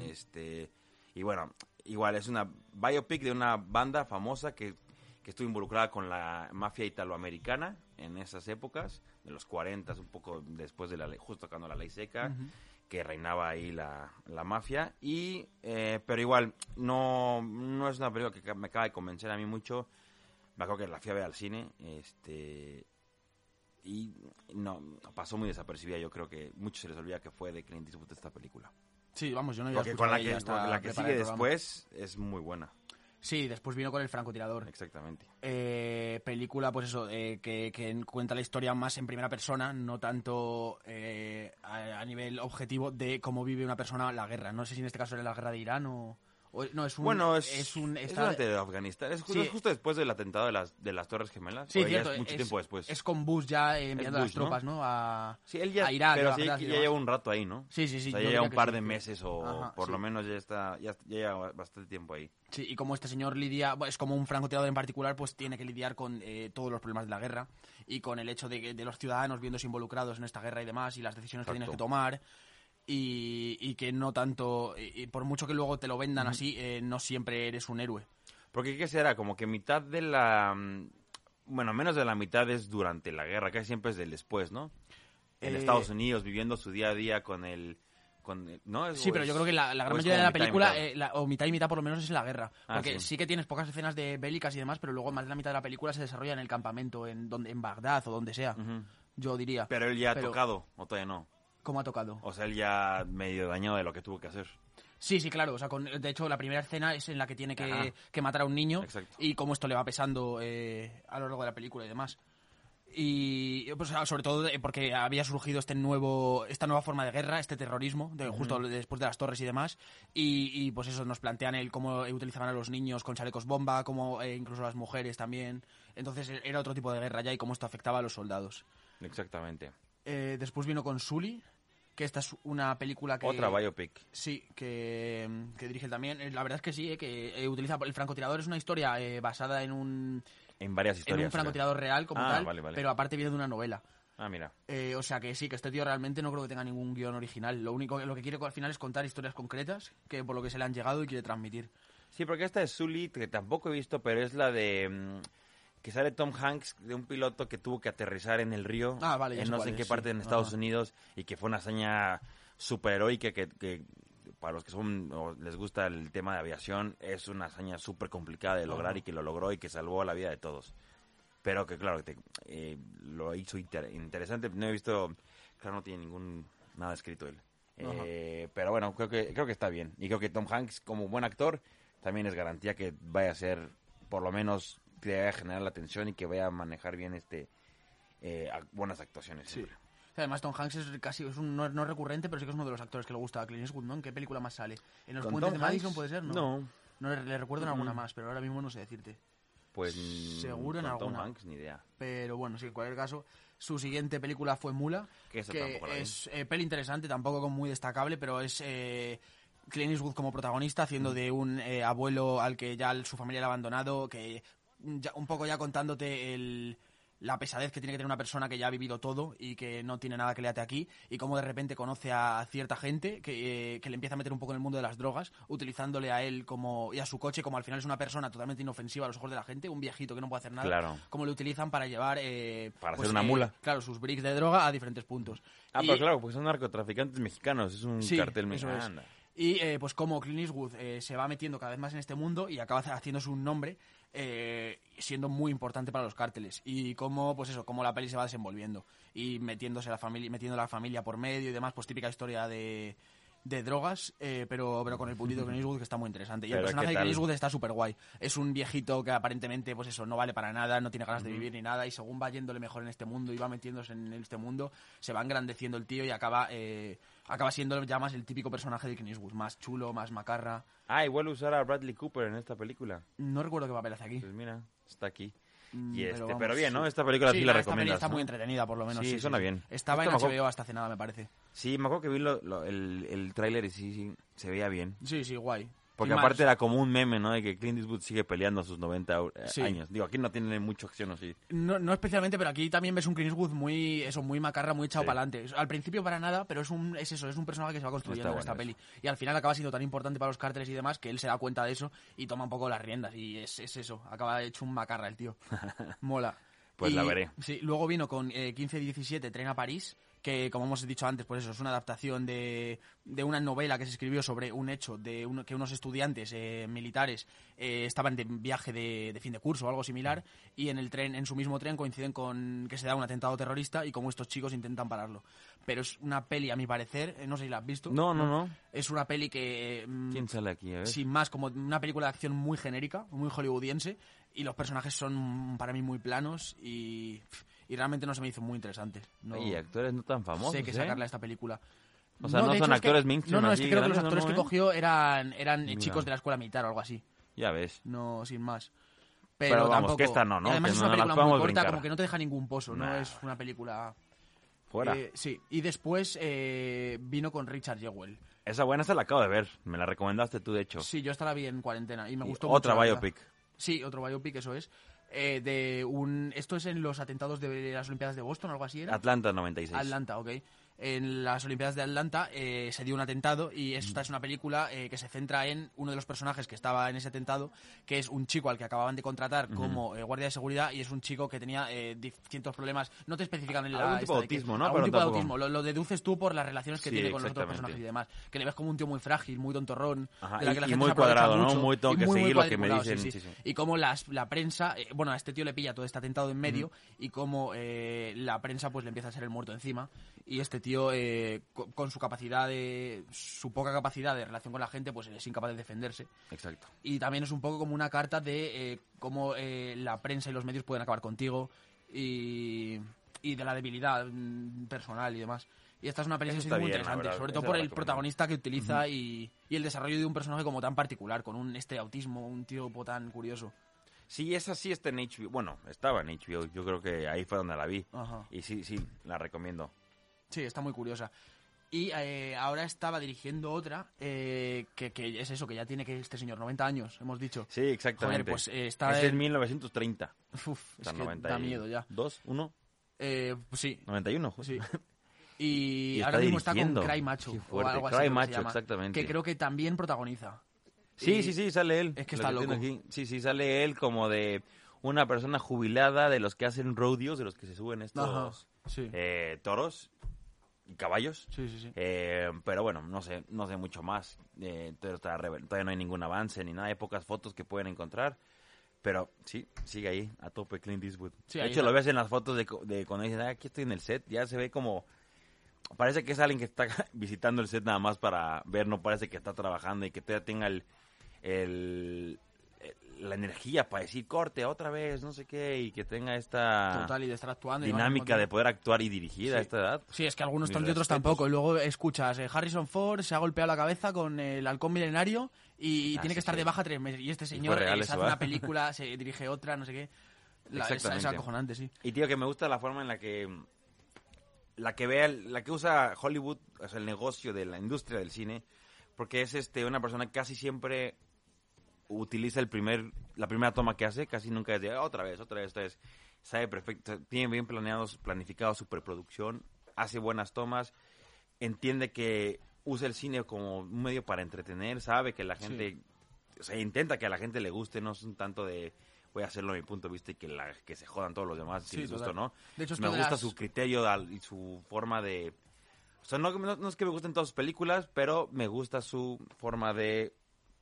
Este, y bueno, igual es una biopic de una banda famosa que, que estuvo involucrada con la mafia italoamericana en esas épocas, de los 40, un poco después de la ley, justo cuando la ley seca, que reinaba ahí la, la mafia. Y, eh, pero igual, no, no es una película que me acaba de convencer a mí mucho. Me acuerdo que la fui a ver al cine, este, y no, pasó muy desapercibida. Yo creo que muchos se les olvida que fue de Clint Eastwood esta película. Sí, vamos, yo no iba a Porque con la que, hasta la que sigue después es muy buena. Sí, después vino con El francotirador. Exactamente. Eh, película, pues eso, eh, que, que cuenta la historia más en primera persona, no tanto eh, a, a nivel objetivo de cómo vive una persona la guerra. No sé si en este caso era la guerra de Irán o, O- no, es un... Bueno, es, es un... es está- durante Afganistán. Es, ju- Sí. es justo después del atentado de las, de las Torres Gemelas. Sí, cierto. es mucho tiempo después. Es con Bush ya eh, enviando Bush, las tropas, ¿no? A, sí, él ya, a Irak. pero sí, ya lleva un rato ahí, ¿no? Sí, sí, sí. o sea, ya lleva un par de meses o Ajá, por lo menos ya está ya, ya lleva bastante tiempo ahí. Sí, y como este señor lidia, es como un francotirador en particular, pues tiene que lidiar con eh, todos los problemas de la guerra y con el hecho de, que- de los ciudadanos viéndose involucrados en esta guerra y demás y las decisiones que tienes que tomar y, y que no tanto, y, y por mucho que luego te lo vendan así, eh, no siempre eres un héroe. Porque ¿qué será? Como que mitad de la... mm, Bueno, menos de la mitad es durante la guerra, casi siempre es del después, ¿no? En Eh, Estados Unidos, viviendo su día a día con el... Con ¿no? Es- Sí, pero es- yo creo que la, gran mayoría de la película, mitad. eh, la- o mitad y mitad por lo menos, es en la guerra. Ah, porque sí. sí. que tienes pocas escenas de bélicas y demás, pero luego más de la mitad de la película se desarrolla en el campamento, en, donde, en Bagdad o donde sea, yo diría. Pero él ya ha tocado, o todavía no. ¿Cómo ha tocado? O sea, él ya medio dañado de lo que tuvo que hacer. Sí, sí, claro. O sea, con- de hecho, la primera escena es en la que tiene que, matar a un niño Exacto. y cómo esto le va pesando eh, a lo largo de la película y demás. Y pues, sobre todo de- porque había surgido este nuevo, esta nueva forma de guerra, este terrorismo, de, justo después de las torres y demás. Y, y, pues eso, nos plantean el cómo utilizaban a los niños con chalecos bomba, como incluso a las mujeres también. Entonces e- era otro tipo de guerra ya y cómo esto afectaba a los soldados. Exactamente. Eh, después vino con Sully, que esta es una película que... Otra biopic. Sí, que, que dirige también. Eh, La verdad es que sí, eh, que eh, utiliza el francotirador es una historia eh, basada en un, En varias en historias. un francotirador real como Ah, tal, vale, vale. pero aparte viene de una novela. Ah, mira. O sea que sí, que este tío realmente no creo que tenga ningún guion original. Lo único lo que quiere al final es contar historias concretas que por lo que se le han llegado y quiere transmitir. Sí, porque esta es Sully, que tampoco he visto, pero es la de... mm, que sale Tom Hanks de un piloto que tuvo que aterrizar en el río. Ah, vale, En no sé en es, qué sí. parte en Estados Ajá. Unidos y que fue una hazaña super heroica que, que para los que son o les gusta el tema de aviación es una hazaña súper complicada de lograr Ajá. y que lo logró y que salvó la vida de todos. Pero que claro, te- eh, lo hizo inter- interesante. No he visto, claro, no tiene ningún nada escrito él. Eh, pero bueno, creo que creo que está bien y creo que Tom Hanks como buen actor también es garantía que vaya a ser por lo menos que vaya a generar la atención y que vaya a manejar bien este eh, buenas actuaciones. siempre. Además, Tom Hanks es casi es un, no, recurrente, pero sí que es uno de los actores que le gusta a Clint Eastwood, ¿no? ¿En qué película más sale? ¿En los ¿Con puentes Tom de Madison Hanks? puede ser? No. No. No, le, le recuerdo en alguna Mm. más, pero ahora mismo no sé decirte. Pues Seguro en con Tom alguna. Hanks ni idea. Pero bueno, sí, en cualquier caso, su siguiente película fue Mula, Que que es eh, peli interesante, tampoco muy destacable, pero es eh, Clint Eastwood como protagonista, haciendo Mm. de un eh, abuelo al que ya su familia le ha abandonado, que ya- un poco ya contándote el, la pesadez que tiene que tener una persona que ya ha vivido todo y que no tiene nada que le ate aquí, y cómo de repente conoce a cierta gente que, eh, que le empieza a meter un poco en el mundo de las drogas, utilizándole a él como y a su coche como al final es una persona totalmente inofensiva a los ojos de la gente, un viejito que no puede hacer nada, Claro. como lo utilizan para llevar eh, Para pues, hacer una eh, mula. claro sus bricks de droga a diferentes puntos Ah, Y- pero claro, pues son narcotraficantes mexicanos, es un Sí, cartel mexicano. Y eh, pues como Clint Eastwood eh, se va metiendo cada vez más en este mundo y acaba haciéndose un nombre eh, siendo muy importante para los cárteles y cómo pues eso cómo la peli se va desenvolviendo y metiéndose la familia metiendo la familia por medio y demás pues típica historia de de drogas, eh, pero, pero con el puntito de Clint Eastwood que está muy interesante. Y el personaje ¿qué de? Clint Eastwood está súper guay. Es un viejito que aparentemente, pues eso, no vale para nada, no tiene ganas de vivir ni nada, y según va yéndole mejor en este mundo y va metiéndose en este mundo, se va engrandeciendo el tío y acaba, eh, acaba siendo ya más el típico personaje de Clint Eastwood, más chulo, más macarra. Ah, igual usar a Bradley Cooper en esta película. No recuerdo qué papel hace aquí. Pues mira, está aquí. Mm, Y este, pero, vamos, bien, ¿no? sí. Esta película sí, la esta está ¿no? muy entretenida, por lo menos. Sí, suena bien. Estaba Esto en me acuerdo- HBO hasta hace nada, me parece. Sí, me acuerdo que vi lo- lo- el, el tráiler y sí, sí, se veía bien. Sí, sí, guay. Porque Y más- aparte era como un meme, ¿no? De que Clint Eastwood sigue peleando a sus 90 eh, Sí. años. Digo, aquí no tiene mucha acción así. No, no especialmente, pero aquí también ves un Clint Eastwood muy, eso, muy macarra, muy echado Sí. para adelante. Al principio para nada, pero es un, es eso, es un personaje que se va construyendo en esta peli. Y al final acaba siendo tan importante para los cárteles y demás que él se da cuenta de eso y toma un poco las riendas. Y es, es eso, acaba hecho un macarra el tío. *laughs* Mola. Pues Y, la veré. Sí, luego vino con eh, 15-17, Tren a París, que como hemos dicho antes, pues eso, es una adaptación de, de una novela que se escribió sobre un hecho de uno- que unos estudiantes eh, militares eh, estaban de viaje de, de fin de curso o algo similar y en el tren, en su mismo tren coinciden con que se da un atentado terrorista y como estos chicos intentan pararlo. Pero es una peli, a mi parecer, eh, no sé si la has visto. No, no, no. Es una peli que... mm, ¿Quién sale aquí? A ver. sin más, como una película de acción muy genérica, muy hollywoodiense, y los personajes son para mí muy planos y, y realmente no se me hizo muy interesante. No Y actores no tan famosos, sé qué ¿eh? sacarle a esta película. O sea, no, de son hecho, es que- actores mainstream No, no, es que creo que los actores ¿no, que cogió eran, eran Mira. chicos de la escuela militar o algo así. Ya ves. No, sin más. Pero Pero, vamos, tampoco... que esta no, ¿no? y además Que es no una película muy corta, brincar. como que no te deja ningún pozo, no Nah. es una película... Fuera. Eh, sí, y después eh, vino con Richard Jewell. Esa buena esa la acabo de ver. Me la recomendaste tú, de hecho. Sí, yo esta la vi en cuarentena y me Y gustó Otra mucho. verdad. biopic. Sí, otro biopic, eso es. Eh, de un... Esto es en los atentados de las Olimpiadas de Boston, algo así era. Atlanta 96. Atlanta, ok. En las Olimpiadas de Atlanta eh, se dio un atentado y esta es una película eh, que se centra en uno de los personajes que estaba en ese atentado, que es un chico al que acababan de contratar como eh, guardia de seguridad y es un chico que tenía eh, distintos problemas. No te especifican en la Algún tipo de que- autismo, ¿no? Algún Pero tipo de autismo. Lo, lo deduces tú por las relaciones que Sí, tiene con los otros personajes y demás. Que le ves como un tío muy frágil, muy tontorrón, Ajá, de la y- que la y gente muy se aprovecha cuadrado, ¿no? mucho, Muy tengo y que seguir lo que me dicen, sí, sí. Y como las, la prensa, eh, bueno, a este tío le pilla todo este atentado en medio y como eh, la prensa pues le empieza a ser el muerto encima y este tío eh, co- con, su capacidad de su poca capacidad de relación con la gente pues es incapaz de defenderse Exacto. y también es un poco como una carta de eh, cómo eh, la prensa y los medios pueden acabar contigo y, y de la debilidad mm, personal y demás. Y esta es una película Eso está muy bien, interesante, sobre todo por el protagonista que utiliza y, y el desarrollo de un personaje como tan particular, con un este autismo, un tipo tan curioso. Sí, esa sí está en HBO. Bueno, estaba en HBO. Yo creo que ahí fue donde la vi. Ajá. Y sí, sí, la recomiendo. Sí, está muy curiosa. Y eh, ahora estaba dirigiendo otra, eh, que, que es eso, que ya tiene que este señor 90 años, hemos dicho. Sí, exactamente. Joder, pues, eh, está es en- en 1930. Uf, sea, es que 90 da miedo ya. ¿Dos? ¿Uno? Eh, pues sí, 91. joder. sí. *laughs* Y, Y ahora está mismo está con. Cry Macho. Qué o algo así Cry Macho, llama, exactamente. Que creo que también protagoniza. Sí, Y- sí, sí, sale él. Es que está loco. aquí. Sí, sí, sale él como de una persona jubilada de los que hacen rodeos, de los que se suben estos sí. eh, toros y caballos. Sí, sí, sí. Eh, pero bueno, no sé, no sé mucho más. Eh, todavía, todavía no hay ningún avance ni nada, hay pocas fotos que pueden encontrar. Pero sí, sigue ahí, a tope Clint Eastwood. Sí, de hecho, lo ves en las fotos de, de cuando dicen, ah, aquí estoy en el set, ya se ve como... Parece que es alguien que está *laughs* visitando el set nada más para ver, no parece que está trabajando y que todavía tenga el- la energía para decir corte otra vez, no sé qué, y que tenga esta Total, y de estar actuando. dinámica de poder actuar y dirigir a esta edad. Sí, es que algunos tanto y otros tampoco. Y luego escuchas, eh, Harrison Ford se ha golpeado la cabeza con el halcón milenario y Ah, tiene sí, que estar sí. de baja tres meses. Y este señor real eh, eso, se hace ¿eh? una película, *laughs* se dirige otra, no sé qué. La, es, es Exactamente. acojonante, sí. Y tío, que me gusta la forma en la que la que vea, la que usa Hollywood, o sea, el negocio de la industria del cine, porque es este una persona que casi siempre utiliza el primer la primera toma que hace, casi nunca es de "Ah, otra vez, otra vez, otra vez. Sabe perfecto, tiene bien planeados, planificado su preproducción, hace buenas tomas, entiende que usa el cine como un medio para entretener, sabe que la gente o sea, intenta que a la gente le guste, no es un tanto de voy a hacerlo a mi punto de vista y que, la, que se jodan todos los demás si Sí, les gusta o no. De hecho, me gusta las- su criterio y su forma de... O sea, no, no- no es que me gusten todas sus películas, pero me gusta su forma de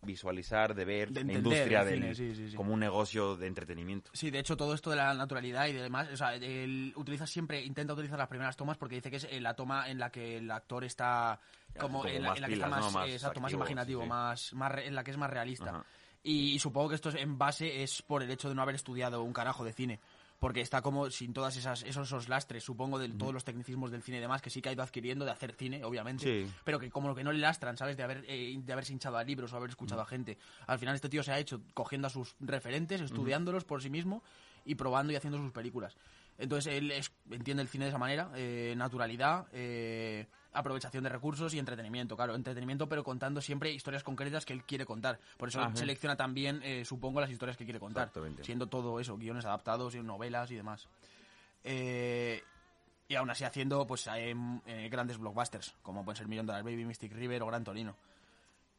visualizar, de ver De la entender industria el del, cine, sí, sí, sí. como un negocio de entretenimiento. Sí, de hecho, todo esto de la naturalidad y demás, o sea, él utiliza siempre, intenta utilizar las primeras tomas porque dice que es eh, la toma en la que el actor está como, como en, la, en la que está más, exacto, más imaginativo. Más, más re- en la que es más realista. Ajá. Y, supongo que esto es, en base es por el hecho de no haber estudiado un carajo de cine. Porque está como sin todas esas esos, esos lastres, supongo, de todos los tecnicismos del cine y demás, que sí que ha ido adquiriendo de hacer cine, obviamente. Sí. Pero que como lo que no le lastran, ¿sabes? De haber eh, de haberse hinchado a libros o haber escuchado a gente. Al final este tío se ha hecho cogiendo a sus referentes, estudiándolos por sí mismo y probando y haciendo sus películas. Entonces él es- entiende el cine de esa manera, eh, naturalidad, eh, aprovechación de recursos y entretenimiento, claro, entretenimiento pero contando siempre historias concretas que él quiere contar. Por eso Ajá. selecciona también, eh, supongo, las historias que quiere contar, Exactamente. siendo todo eso, guiones adaptados y novelas y demás. Eh, y aún así haciendo pues eh, eh, grandes blockbusters, como pueden ser Million Dollar Baby, Mystic River o Gran Torino.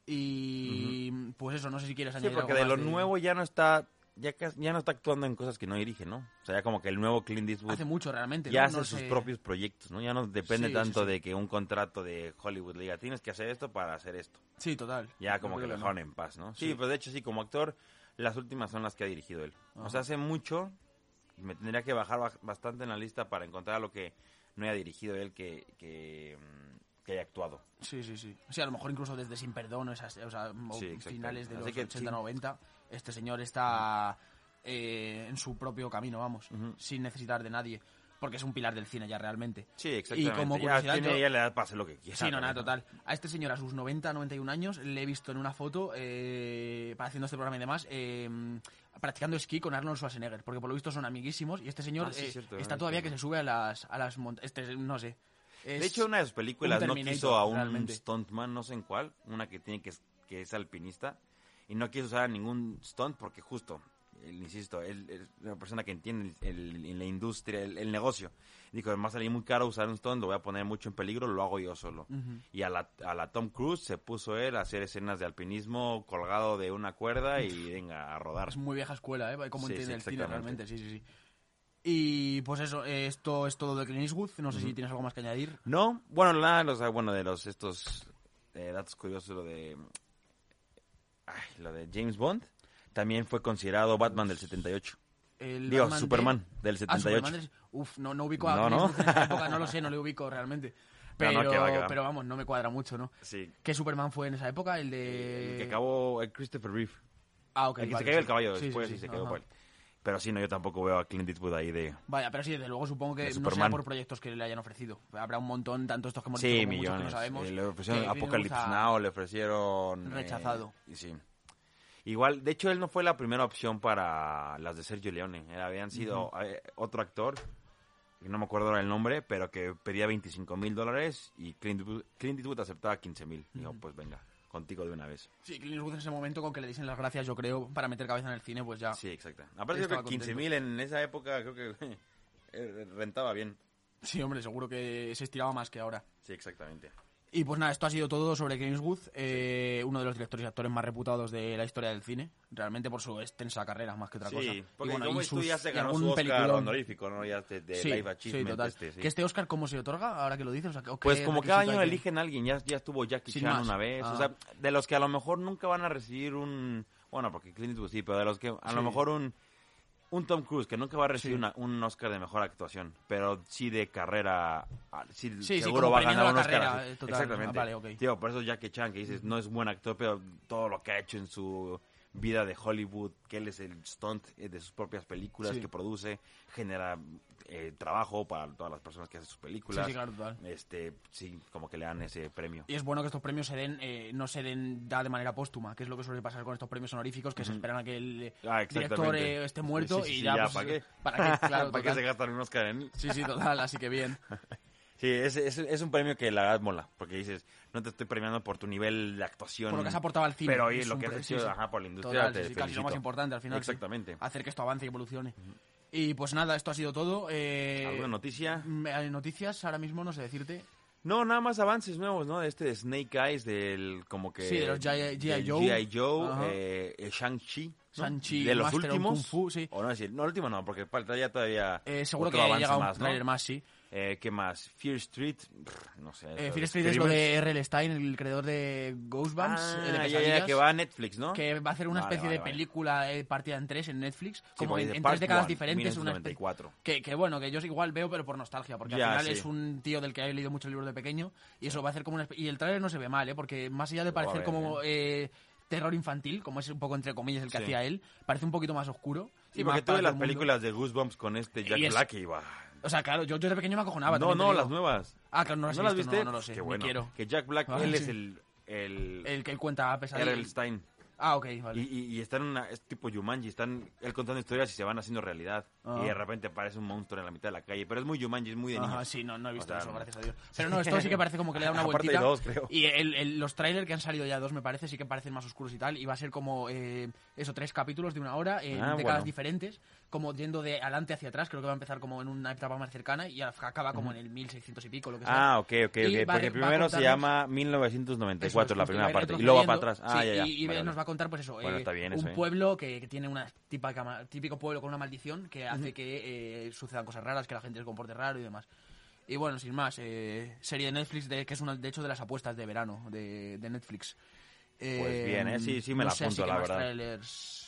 Y pues eso, no sé si quieres Sí, añadir porque algo de más lo nuevo ya no está ya, ya no está actuando en cosas que no dirige, ¿no? O sea, ya como que el nuevo Clint Eastwood Hace mucho realmente, ya ¿no? hace No sus sé- propios proyectos, ¿no? Ya no depende Sí, sí, tanto sí. de que un contrato de Hollywood le diga, tienes que hacer esto para hacer esto. Sí, total. Ya como que lo dejaron en paz, ¿no? Sí, Sí. pues de hecho sí, como actor, las últimas son las que ha dirigido él. O sea, hace mucho, me tendría que bajar ba- bastante en la lista para encontrar lo que no haya dirigido él que, que, mm, que haya actuado. Sí, sí, sí. Sí, a lo mejor incluso desde Sin Perdón, o, esas, o sea, o Sí, finales de los Así que 80-90, este señor está eh, en su propio camino, vamos, sin necesitar de nadie. porque es un pilar del cine ya realmente. Sí, exactamente. Y como ya curiosidad, tiene yo- ya edad para hacer lo que quiera. Sí, no, nada, total. A este señor, a sus 90, 91 años, le he visto en una foto, eh, haciendo este programa y demás, eh, practicando esquí con Arnold Schwarzenegger, porque por lo visto son amiguísimos, y este señor Ah, sí, eh, cierto, está todavía que se sube a las, a las montañas. Este, no sé. De hecho, una de sus películas no quiso a un realmente. stuntman, no sé en cuál, una que tiene que que es alpinista, y no quiso usar ningún stunt porque justo, él, insisto, él es una persona que entiende el, el- la industria, el, el negocio. Dijo, además salir muy caro usar un stunt, lo voy a poner mucho en peligro, lo hago yo solo. Y a la, a la Tom Cruise se puso él a hacer escenas de alpinismo colgado de una cuerda y venga a rodar. Es muy vieja escuela, ¿eh? Como Sí, entiende sí, el cine realmente, sí, sí, sí. Y pues eso, esto es todo de Clint Eastwood. No sé si tienes algo más que añadir. No, bueno, nada, los, ah, bueno, de los estos eh, datos curiosos, lo de ay, lo de James Bond, también fue considerado Batman del 78. El Digo, Batman de- Superman del Ah, 78. Superman del- Uf, no, no ubico a No, ¿no? En esa época, no lo sé, no le *laughs* ubico realmente. Pero, no, que va, que va. pero vamos, no me cuadra mucho, ¿no? Sí. ¿Qué Superman fue en esa época? El de... El que acabó eh, Christopher Reeve. Ah, ok. el que vale, se cayó sí. el caballo después sí, y se quedó por él. Pero sí, no, yo tampoco veo a Clint Eastwood ahí de... Vaya, pero sí, desde luego supongo que no sea Superman. por proyectos que le hayan ofrecido. Habrá un montón, tanto estos que hemos dicho Sí, como muchos que millones. no sabemos. Eh, le ofrecieron Apocalypse Now, le ofrecieron... eh, Rechazado. y sí. Igual, de hecho, él no fue la primera opción para las de Sergio Leone. Eh, Habían sido eh, otro actor, que no me acuerdo ahora el nombre, pero que pedía 25 mil dólares y Clint Eastwood, Clint Eastwood aceptaba 15 mil. Digo, pues venga, contigo de una vez. Sí, Clint Eastwood en ese momento con que le dicen las gracias, yo creo, para meter cabeza en el cine, pues ya. Sí, exacto. Aparte, creo que 15 mil en esa época creo que *laughs* eh, rentaba bien. Sí, hombre, seguro que se estiraba más que ahora. Sí, exactamente. Y pues nada, esto ha sido todo sobre Eastwood, eh, uno de los directores y actores más reputados de la historia del cine, realmente por su extensa carrera, más que otra cosa. Sí, porque y bueno, como y tú sus- ya se ganó algún su Oscar peliculón. honorífico, ¿no? Ya de, de Sí, Live sí, Achievement total. este, sí. ¿Que este Oscar cómo se otorga, ahora que lo dices? O sea, ¿o qué Pues como cada año que- eligen a alguien, ya, ya estuvo Jackie Sin Chan más. una vez, Ah. o sea, de los que a lo mejor nunca van a recibir un, bueno, porque Clint Eastwood sí, pero de los que a Sí. lo mejor un, un Tom Cruise que nunca va a recibir Sí. una- un Oscar de mejor actuación, pero sí de carrera, ah, sí, sí, seguro va a ganar un Oscar. carrera, eh, total. Exactamente. Ah, vale. Tío, por eso Jackie Chan que dices, no es buen actor, pero todo lo que ha hecho en su vida de Hollywood, que él es el stunt eh, de sus propias películas Sí. que produce, genera eh, trabajo para todas las personas que hacen sus películas. Sí, sí, claro, total. Este, sí, como que le dan ese premio. Y es bueno que estos premios se den, eh, no se den da de manera póstuma, que es lo que suele pasar con estos premios honoríficos, que se esperan a que el Ah, director eh, esté muerto y ya, pues, ¿para qué? ¿Para qué? Claro, *laughs* ¿Para qué se gastan un Oscar en él? Sí, sí, total, así que bien. *laughs* Sí, es, es, es un premio que la verdad mola, porque dices, no te estoy premiando por tu nivel de actuación. Por lo que has aportado al cine. Pero oye, lo un que has hecho sí, sí. ajá, por la industria, Total, te sí, casi lo más importante al final. Exactamente. Hacer que esto avance y evolucione. Y pues nada, esto ha sido todo. Eh, ¿Alguna noticia? mm, hay noticias ahora mismo, no sé decirte. No, nada más avances nuevos, ¿no? Este de Snake Eyes, del como que... Sí, de los G.I. Joe. G.I. Joe, eh, eh, Shang-Chi. ¿no? Shang-Chi, De los Master últimos. Kung Fu, sí. O no decir, no, el último no, porque faltaría todavía. Eh, seguro que llega un más, ¿no? trailer más, sí. Eh, ¿Qué más? Fear Street, Pff, no sé. Eh, Fear Street es lo de R.L. Stein, el creador de Ghostbumps, Ah, de ya, ya, Pesadillas, que va a Netflix, ¿no? que va a hacer una Vale, especie vale, de vale. película eh, partida en tres en Netflix, Sí, como en, en tres décadas One, diferentes. Una especie- 1994. que, que bueno, que yo igual veo, pero por nostalgia, porque Ya, al final sí. es un tío del que he leído muchos libros de pequeño, y eso va a hacer como una Y el trailer no se ve mal, ¿eh? Porque más allá de parecer ver, como... eh, terror infantil, como es un poco entre comillas el que Sí. hacía él, parece un poquito más oscuro. Sí, y porque ves las películas de Goosebumps con este Jack Black y va. O sea, claro, yo, yo de pequeño me acojonaba. No, no, las nuevas. Ah, claro, no las, ¿No he las viste? No, no lo sé, Qué ni bueno. quiero. Que Jack Black, Ah, él sí. es el. El. El que él cuenta pesadillas. R.L. Stein. Ah, ok, vale. Y, y, y están en una, es tipo Jumanji, están él contando historias y se van haciendo realidad. Ah. Y de repente aparece un monstruo en la mitad de la calle. Pero es muy Jumanji, es muy de niños. sí, no, no he visto O sea, eso, no. gracias a Dios. Pero no, esto sí que parece como que le da una *laughs* Aparte vueltita. dos, creo. Y el- el- los trailers que han salido ya dos, me parece, sí que parecen más oscuros y tal. Y va a ser como, eh, eso, tres capítulos de una hora, en Ah, décadas bueno. diferentes, como yendo de adelante hacia atrás. Creo que va a empezar como en una etapa más cercana y acaba como en el 1600 y pico, lo que sea. Ah, ok, ok, ok. va Porque va primero se contarnos- llama Eso 1994, es, la primera va parte. Y luego va para atrás. Ah, Sí, ya, ya. Y, y Vale, nos va a contar, pues eso, Bueno, eh, está bien un eso, ¿eh? pueblo que, que tiene una típica, típico pueblo con una maldición que hace que eh, sucedan cosas raras, que la gente se comporte raro y demás. Y bueno, sin más, eh, serie de Netflix, de, que es una, de hecho de las apuestas de verano de, de Netflix. Pues bien, ¿eh? Sí, sí me no la sé, así apunto, que la más verdad. trailers.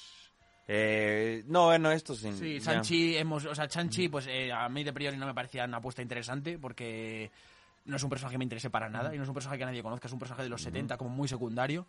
Eh, no, bueno, esto sin. Sí, ya. Sanchi, hemos, o sea, Chanchi, pues eh, a mí de priori no me parecía una apuesta interesante porque no es un personaje que me interese para nada y no es un personaje que nadie conozca, es un personaje de los 70 como muy secundario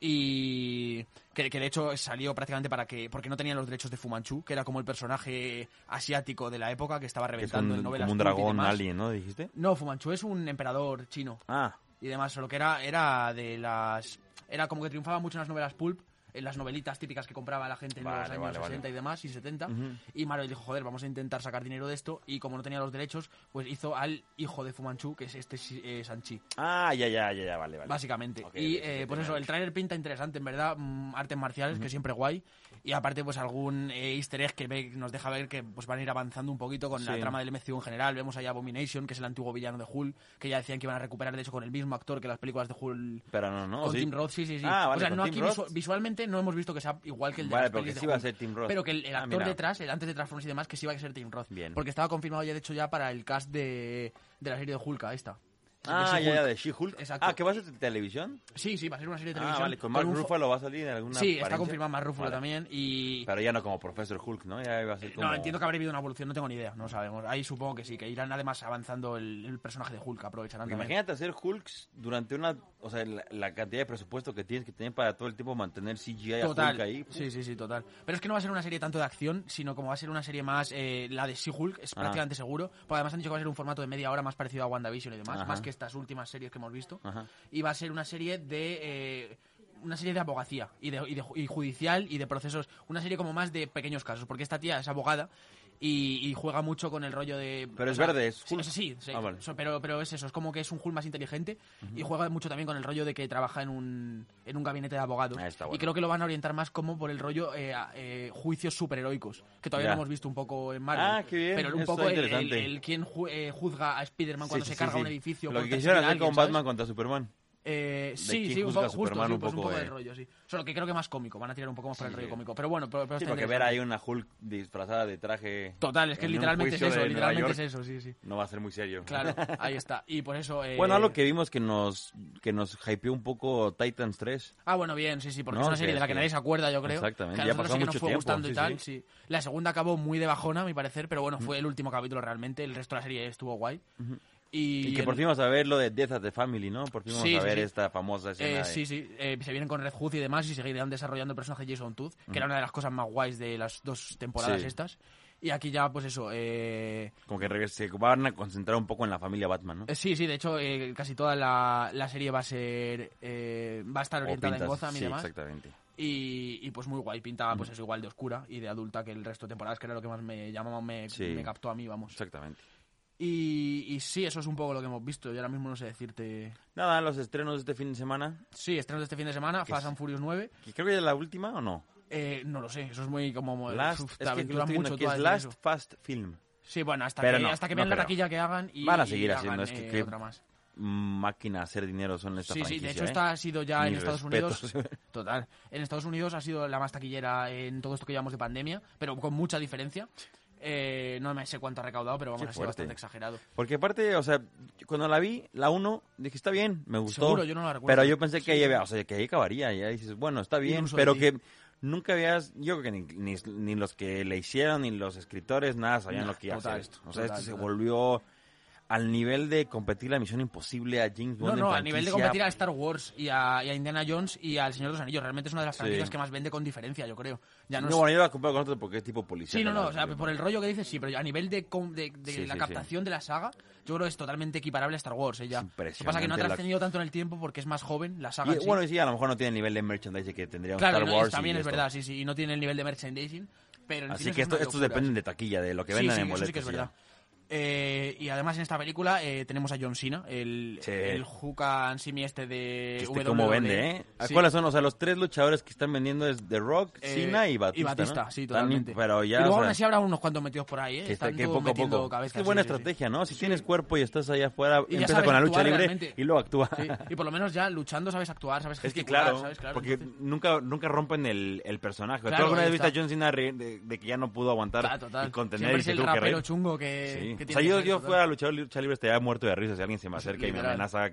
y que, que de hecho salió prácticamente para que porque no tenían los derechos de Fu Manchu, que era como el personaje asiático de la época que estaba Que es reventando un, en novelas como un dragón alien, ¿no? ¿Dijiste? No, Fu Manchu es un emperador chino Ah, y demás, solo que era era de las era como que triunfaba mucho en las novelas pulp en las novelitas típicas que compraba la gente en Vale, los años vale, vale. 60 y demás y 70 Ujú. y Marvel dijo joder vamos a intentar sacar dinero de esto y como no tenía los derechos pues hizo al hijo de Fu Manchu que es este eh, Sanchi ah, ya, ya, ya, ya, vale, vale. básicamente. Y eh, pues eso, el tráiler pinta interesante, en verdad, mm, artes marciales, que siempre guay. Y aparte, pues algún eh, easter egg que ve- nos deja ver que pues van a ir avanzando un poquito con la trama del MCU en general. Vemos ahí Abomination, que es el antiguo villano de Hulk, que ya decían que iban a recuperar, de hecho, con el mismo actor que las películas de Hulk. Pero no, no. Con ¿sí? Tim Roth, sí, sí, sí. Ah, vale, o sea, no aquí visu- visualmente no hemos visto que sea igual que el de Vale, las pelis sí a ser Tim Roth. Pero que el, el Ah, actor detrás, el antes de Transformers y demás, que sí va a ser Tim Roth. Bien. Porque estaba confirmado ya, de hecho, ya para el cast de, de la serie de Hulk, esta. Ah, ya, de She-Hulk. Exacto. Ah, ¿que va a ser televisión? Sí, sí, va a ser una serie de Ah, televisión. vale, con Mark Ruffalo va a salir en alguna Sí, está apariencia? confirmado más Ruffalo Vale. también y... Pero ya no como Professor Hulk, ¿no? Ya iba a ser como... No, entiendo que habrá habido una evolución, no tengo ni idea, no sabemos. Ahí supongo que sí, que irán además avanzando el, el personaje de Hulk, aprovecharán imagínate hacer Hulks durante una... O sea, la, la cantidad de presupuesto que tienes que tener para todo el tiempo mantener CGI a Total, Hulk ahí. sí, sí, sí, total. Pero es que no va a ser una serie tanto de acción, sino como va a ser una serie más, eh, la de She-Hulk, es prácticamente seguro. Porque además han dicho que va a ser un formato de media hora más parecido a WandaVision y demás, Ajá. más que estas últimas series que hemos visto. Ajá. Y va a ser una serie de... eh, una serie de abogacía y, de, y, de- y judicial y de procesos, una serie como más de pequeños casos, porque esta tía es abogada y, y juega mucho con el rollo de... Pero es sea, verde, es sí, Hulk. sí, sí, Ah, vale. so- pero, pero es eso, es como que es un Hulk más inteligente y juega mucho también con el rollo de que trabaja en un, en un gabinete de abogados. Ah, está Y bueno. creo que lo van a orientar más como por el rollo eh, eh, juicios superheroicos, que todavía Ya. no hemos visto un poco en Marvel. Ah, qué bien, Pero un poco el, el, el quien ju- eh, juzga a Spider-Man cuando Sí, se sí, carga sí, un sí. edificio. Lo que a hacer con ¿sabes? Batman contra Superman. Eh, sí, sí, un poco, justo, sí, un pues un poco poco de- de rollo, sí. Solo que creo que más cómico, van a tirar un poco más por el rollo cómico. Pero bueno, pero, pero Sí, porque ver ahí una Hulk disfrazada de traje... Total, es que literalmente es eso, literalmente York es eso, sí, sí. No va a ser muy serio. Claro, *laughs* ahí está. Y por eso... eh, Bueno, algo que vimos que nos que nos hypeó un poco Titans 3. Ah, bueno, bien, sí, sí, porque No, es una serie de la que que- nadie se acuerda, yo creo. Exactamente, Que ya pasó que nos mucho fue tiempo, gustando y tal, sí. La segunda acabó muy de bajona, a mi parecer, pero bueno, fue el último capítulo realmente. El resto de la serie estuvo guay. Y, Y, que por fin vamos a ver lo de Death at the Family, ¿no? Por fin vamos Sí, a sí, ver sí. esta famosa escena Eh, de- sí, sí, eh, se vienen con Red Hood y demás y seguirán desarrollando el personaje Jason Todd, que era una de las cosas más guays de las dos temporadas Sí. estas. Y aquí ya, pues eso, eh, Como que se van a concentrar un poco en la familia Batman, ¿no? eh, sí, sí, de hecho, eh, casi toda la, la serie va a ser, eh, va a estar orientada en pintas- Gotham y sí, demás. exactamente. Y, y, pues muy guay, pintaba pues eso igual de oscura y de adulta que el resto de temporadas, que era lo que más me llamaba, me, Sí. me captó a mí, vamos. Exactamente. Y, y sí, eso es un poco lo que hemos visto. Yo ahora mismo no sé decirte. Nada, los estrenos de este fin de semana. Sí, estrenos de este fin de semana, Que Fast and Furious 9. que creo que es la última o no. Eh, no lo sé, eso es muy como... Last, uf, es que viendo mucho a es Last eso. Fast Film. Sí, bueno, hasta Pero que, no, hasta que no vean la creo. taquilla que hagan y Van a seguir haciendo, hagan, es que eh, otra más. Máquina hacer dinero son esta Sí, sí, de hecho ¿eh? esta ha sido ya en Mis Estados respetos. Unidos. Total. En Estados Unidos ha sido la más taquillera en todo esto que llevamos de pandemia, pero con mucha diferencia. Eh, no me sé cuánto ha recaudado, pero vamos, sido fuerte. bastante exagerado. Porque aparte, o sea, cuando la vi, la 1, dije, está bien, me gustó. Seguro, yo no la recuerdo. Pero yo pensé que ahí, o sea, que ahí acabaría, y ya dices, bueno, está bien, pero que nunca habías, yo creo que ni, ni, ni los que le hicieron, ni los escritores, nada sabían Nah, lo que iba a hacer esto. O sea, total, esto se volvió al nivel de competir la misión imposible a James No, Bond no, en a nivel de competir a Star Wars y a, y a Indiana Jones y al Señor de los Anillos. Realmente es una de las Sí. franquicias que más vende con diferencia, yo creo. Ya no No, es- bueno, yo la comparo con otros porque es tipo policía. Sí, no, no, o sea, por el rollo que dices, sí, pero a nivel de, de, de Sí, la sí, captación de la saga, yo creo que es totalmente equiparable a Star Wars, ¿eh? ya. Es Lo que pasa es que no ha impresionante la- trascendido tanto en el tiempo porque es más joven la saga. Y, en sí. Bueno, y sí, a lo mejor no tiene el nivel de merchandising que tendría un claro, Star no, es- Wars. y también es esto. verdad, sí, sí, y no tiene el nivel de merchandising, pero Así que es esto, estos locura, dependen sí. de taquilla, de lo que Sí, vendan sí, en boletos. sí que es y verdad. Eh, y además en esta película eh, tenemos a John Cena, el, Sí. el Simi este de este WWE. cómo vende, ¿eh? Sí. ¿Cuáles son? O sea, los tres luchadores que están vendiendo es The Rock, Eh, Cena y Batista, Y Batista, ¿no? sí, Están- totalmente. Pero ya, y luego o aún así habrá unos cuantos metidos por ahí, ¿eh? que, está- Están que todos poco a metiendo poco. cabezas, es que buena sí, estrategia, ¿no? Si tienes cuerpo y estás allá afuera, Y ya empieza con la lucha libre realmente. y luego actúa. Sí, y por lo menos ya luchando sabes actuar, sabes Es que claro, ¿sabes? Claro, porque entonces- nunca nunca rompen el, el personaje. Claro, ¿Tú alguna vez viste a. John Cena de, que ya no pudo aguantar y contener y se tuvo que chungo que, Sí. O sea, yo, yo fuera a luchar lucha libre estaría muerto de risa si alguien se me acerca y me amenaza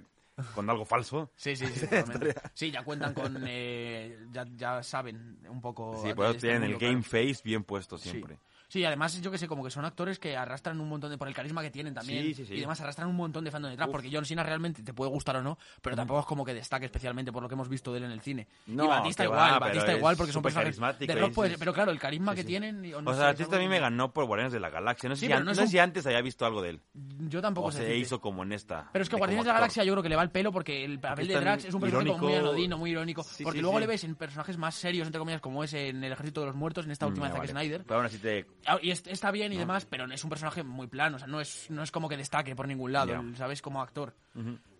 con algo falso. Sí, sí, sí. *laughs* Sí, ya cuentan con... eh, ya, ya saben un poco... Sí, por eso este tienen el game face bien puesto siempre. Sí, además yo que sé, como que son actores que arrastran un montón de... por el carisma que tienen también. Sí, sí, sí. Y además arrastran un montón de fandom detrás, porque John Cena realmente te puede gustar o no, pero tampoco es como que destaque especialmente por lo que hemos visto de él en el cine. No, y Batista igual, va, Batista igual, porque son personajes... de Rock pero claro, el carisma Sí, que sí. tienen... o sea, Batista a mí me ganó por Guardianes de la Galaxia. No sé, Sí, si, pero an- no es no sé un- si antes había visto algo de él. Yo tampoco O sé se hizo como en esta. Pero es que Guardianes de la. Galaxia yo creo que le va el pelo porque el papel de Drax es un personaje muy anodino, muy irónico. Sí, porque sí, luego sí. le ves en personajes más serios, entre comillas, como es en El Ejército de los Muertos, en esta última Mm, de Zack. Snyder. Pero aún así te... Ah, Y es- está bien y demás, pero es un personaje muy plano, o sea, no es, no es como que destaque por ningún lado, el- ¿sabes? Como actor.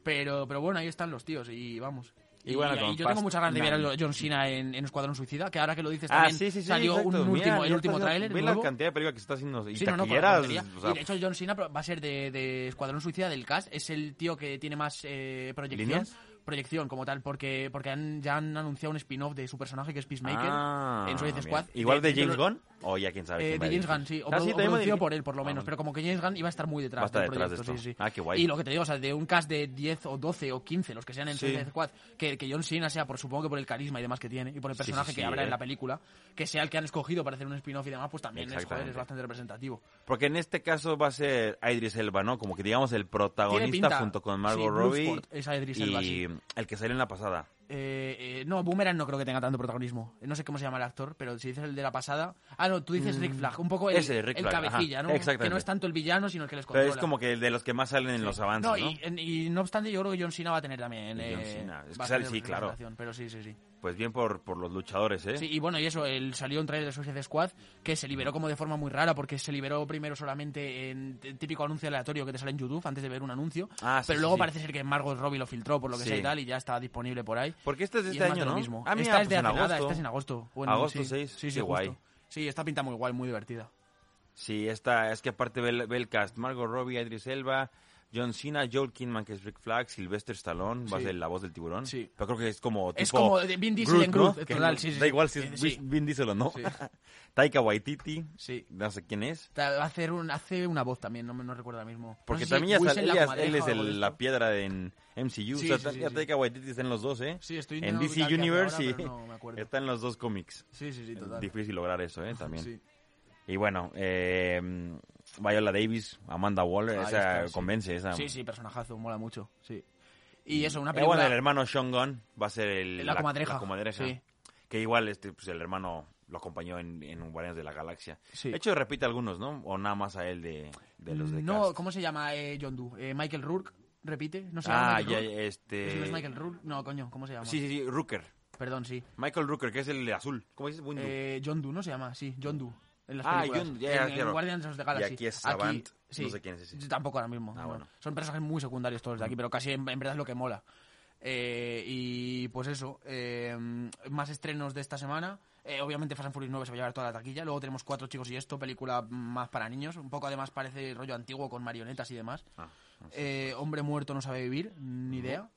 pero, pero bueno, ahí están los tíos y vamos. Y bueno, con yo tengo muchas ganas de ver a. John Cena en, en Escuadrón Suicida, que ahora que lo dices Ah, también sí, sí, sí. salió un Mira, último, el último tráiler Ve la cantidad de películas que está haciendo. Y no, no, o sea, y de hecho John Cena va a ser de, de Escuadrón Suicida del cast. Es el tío que tiene más eh, proyección. ¿Líneas? Proyección como tal, porque, porque han, ya han anunciado un spin-off de su personaje que es Peacemaker Ah, en Suicide. Squad. ¿Igual de, de James Gunn? O ya quién sabe. Eh, quién de James? Gunn, sí. O, Ah, sí, o producido por él, por lo menos. Ah, Pero como que James Gunn iba a estar muy detrás del detrás de proyecto, esto. sí, sí. Ah, qué guay. Y lo que te digo, o sea, de un cast de 10 o 12 o 15, los que sean en Sí. Suicide Squad, que, que John Cena sea, por supongo que por el carisma y demás que tiene, y por el personaje que habrá eh. en la película, que sea el que han escogido para hacer un spin-off y demás, pues también es, joder, Exactamente. es bastante representativo. Porque en este caso va a ser Idris Elba, ¿no? Como que digamos el protagonista junto con Margot Robbie. Es Idris Elba. El que salió en la pasada. Eh, eh, no, Boomerang no creo que tenga tanto protagonismo. No sé cómo se llama el actor, pero si dices el de la pasada. Ah, no, tú dices Rick Flag. Un poco el, Mm, Ese, Rick el Flag, cabecilla, ajá, ¿no? exactamente. Que no es tanto el villano, sino el que les Pero controla. es como que el de los que más salen en los avances, ¿no? No, y, no obstante, yo creo que John Cena va a tener también. Y John eh, Cena. Es que sale- sí, claro. Pero sí, sí, sí. Pues bien por, por los luchadores, ¿eh? Sí, y bueno, y eso, el, salió un trailer de Suicide Squad que se liberó como de forma muy rara porque se liberó primero solamente en típico anuncio aleatorio que te sale en YouTube antes de ver un anuncio. Ah, sí, pero sí, luego sí. parece ser que Margot Robbie lo filtró por lo que sea y tal y ya está disponible por ahí. Porque este es de este año, ¿no? mismo. Ah, mira, esta es pues de en hace nada, agosto. esta es en agosto. Bueno, Agosto sí. 6, Sí, sí, justo. guay. Sí, esta pinta muy guay, muy divertida. Sí, esta, es que aparte ve el, ve el cast, Margot Robbie, Idris Elba, John Cena, Joel Kinman, que es Rick Flag, Sylvester Stallone, va a ser la voz del tiburón. Sí. Pero creo que es como tipo Es como Vin Diesel en. Groot, total, sí, Da igual si es Eh. Vin Diesel o no. *laughs* Taika Waititi, Sí. no sé quién es. Ta- Va a hacer un, hace una voz también, no, no recuerdo ahora mismo. Porque No sé si también ya sale- él, es el- la piedra en MCU. O sea, ya. Taika Waititi está en los dos, ¿eh? Sí, estoy en DC Universe ahora, y no *laughs* está en los dos cómics. Sí, sí, sí, total. Difícil lograr eso, ¿eh? También. Sí. Y bueno, eh, Viola Davis, Amanda Waller, esa está, sí. convence. Esa. Sí, sí, personajazo, mola mucho. Sí. Y eso, una Eh, película. bueno, el hermano Sean Gunn va a ser el, La comadreja, la comadreja. sí. Que igual este, pues, el hermano lo acompañó en, en Guardianes de la Galaxia. Sí. De hecho, repite algunos, ¿no? O nada más a él de, de los de no, cast. ¿cómo se llama eh, John Doe? Eh, Michael Rourke, repite. No se Ah, ya, Rourke. este... ¿No es Michael Rourke? No, coño, ¿cómo se llama? Sí, sí, sí, Rooker. Perdón, sí. Michael Rooker, que es el azul. ¿Cómo dices? Eh, John Doe, ¿no se llama? Sí, John Doe. En las Ah, películas. Ya, ya, en, en claro. Guardians of the Galaxy. Y aquí es Savant, no sé quién es ese. Tampoco ahora mismo. Ah, no. bueno. Son personajes muy secundarios todos de aquí, pero casi en, en verdad es lo que mola. Eh, y pues eso, eh, más estrenos de esta semana. Eh, obviamente Fast and Furious 9 se va a llevar toda la taquilla. Luego tenemos Cuatro chicos y esto, película más para niños. Un poco además parece rollo antiguo con marionetas y demás. Ah, Eh, Hombre muerto no sabe vivir, ni idea.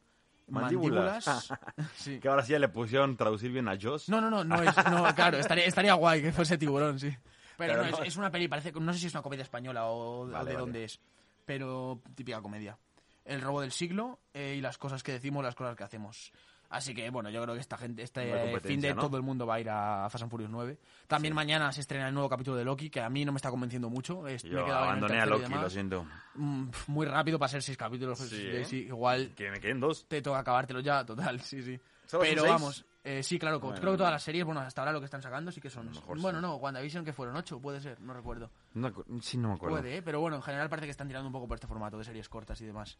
Mandíbulas. *laughs* *laughs* sí. Que ahora sí ya le pusieron traducir bien a Joss. No, no, no, no es, no, claro, estaría, estaría guay que fuese tiburón, sí. Pero, Pero no, no. Es, es una peli, parece, no sé si es una comedia española o, o Vale, de vale. dónde es, pero típica comedia. El robo del siglo eh, y las cosas que decimos, las cosas que hacemos. Así que bueno, yo creo que esta gente, este fin de ¿no? todo el mundo va a ir a Fast and Furious 9. También mañana se estrena el nuevo capítulo de Loki, que a mí no me está convenciendo mucho. Es- me Yo el abandoné a Loki, lo siento. Mm, muy rápido para ser seis capítulos. Sí, eh, sí, igual Que me queden dos. te toca acabártelo ya, total, *laughs* sí, sí. ¿Solo son Pero vamos, eh, sí, claro, Bueno, creo que todas las series, bueno, hasta ahora lo que están sacando sí que son... mejor bueno, sí. no, WandaVision que fueron ocho, puede ser, no recuerdo. No, sí, no me acuerdo. Puede, ¿eh? pero bueno, en general parece que están tirando un poco por este formato de series cortas y demás.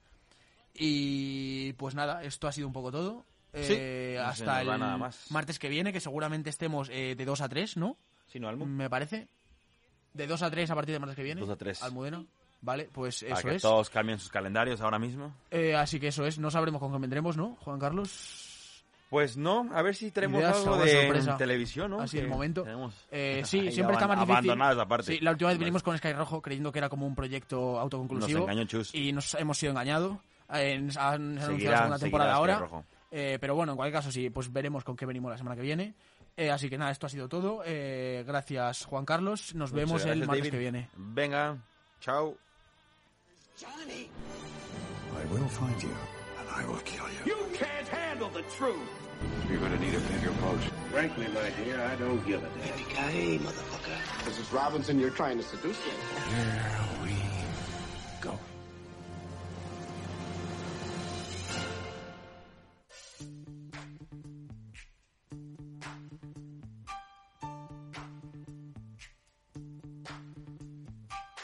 Y pues nada, esto ha sido un poco todo. Sí, Eh, no se hasta el va nada más. martes que viene, que seguramente estemos eh, de 2 a 3, ¿no? Sí, no, Almo. Me parece. De 2 a 3 a partir del martes que viene. 2 a 3. Almudena. Vale, pues Para eso que es. todos cambien sus calendarios ahora mismo. Eh, así que eso es. No sabremos con qué vendremos, ¿no, Juan Carlos? Pues no, a ver si tenemos Ideas, algo de sorpresa. televisión, ¿no? Así el momento. tenemos Eh, *laughs* sí, ahí siempre está más difícil. Abandonadas aparte. Sí, la última vez vinimos con Sky Rojo creyendo que era como un proyecto autoconclusivo. Nos engañó Chus. Y nos hemos sido engañados. Eh, han- anunciado Seguirá- la segunda temporada ahora. Eh, pero bueno, en cualquier caso, sí, pues veremos con qué venimos la semana que viene. Eh, así que nada, esto ha sido todo. Eh, gracias, Juan Carlos. Nos Muchas vemos el martes David. que viene. Venga, chao. I will find you, I will kill you. You can't handle the truth. You're gonna need a bigger boat. Frankly, my dear, I don't give a damn. This is Robinson. You're trying to seduce me. Here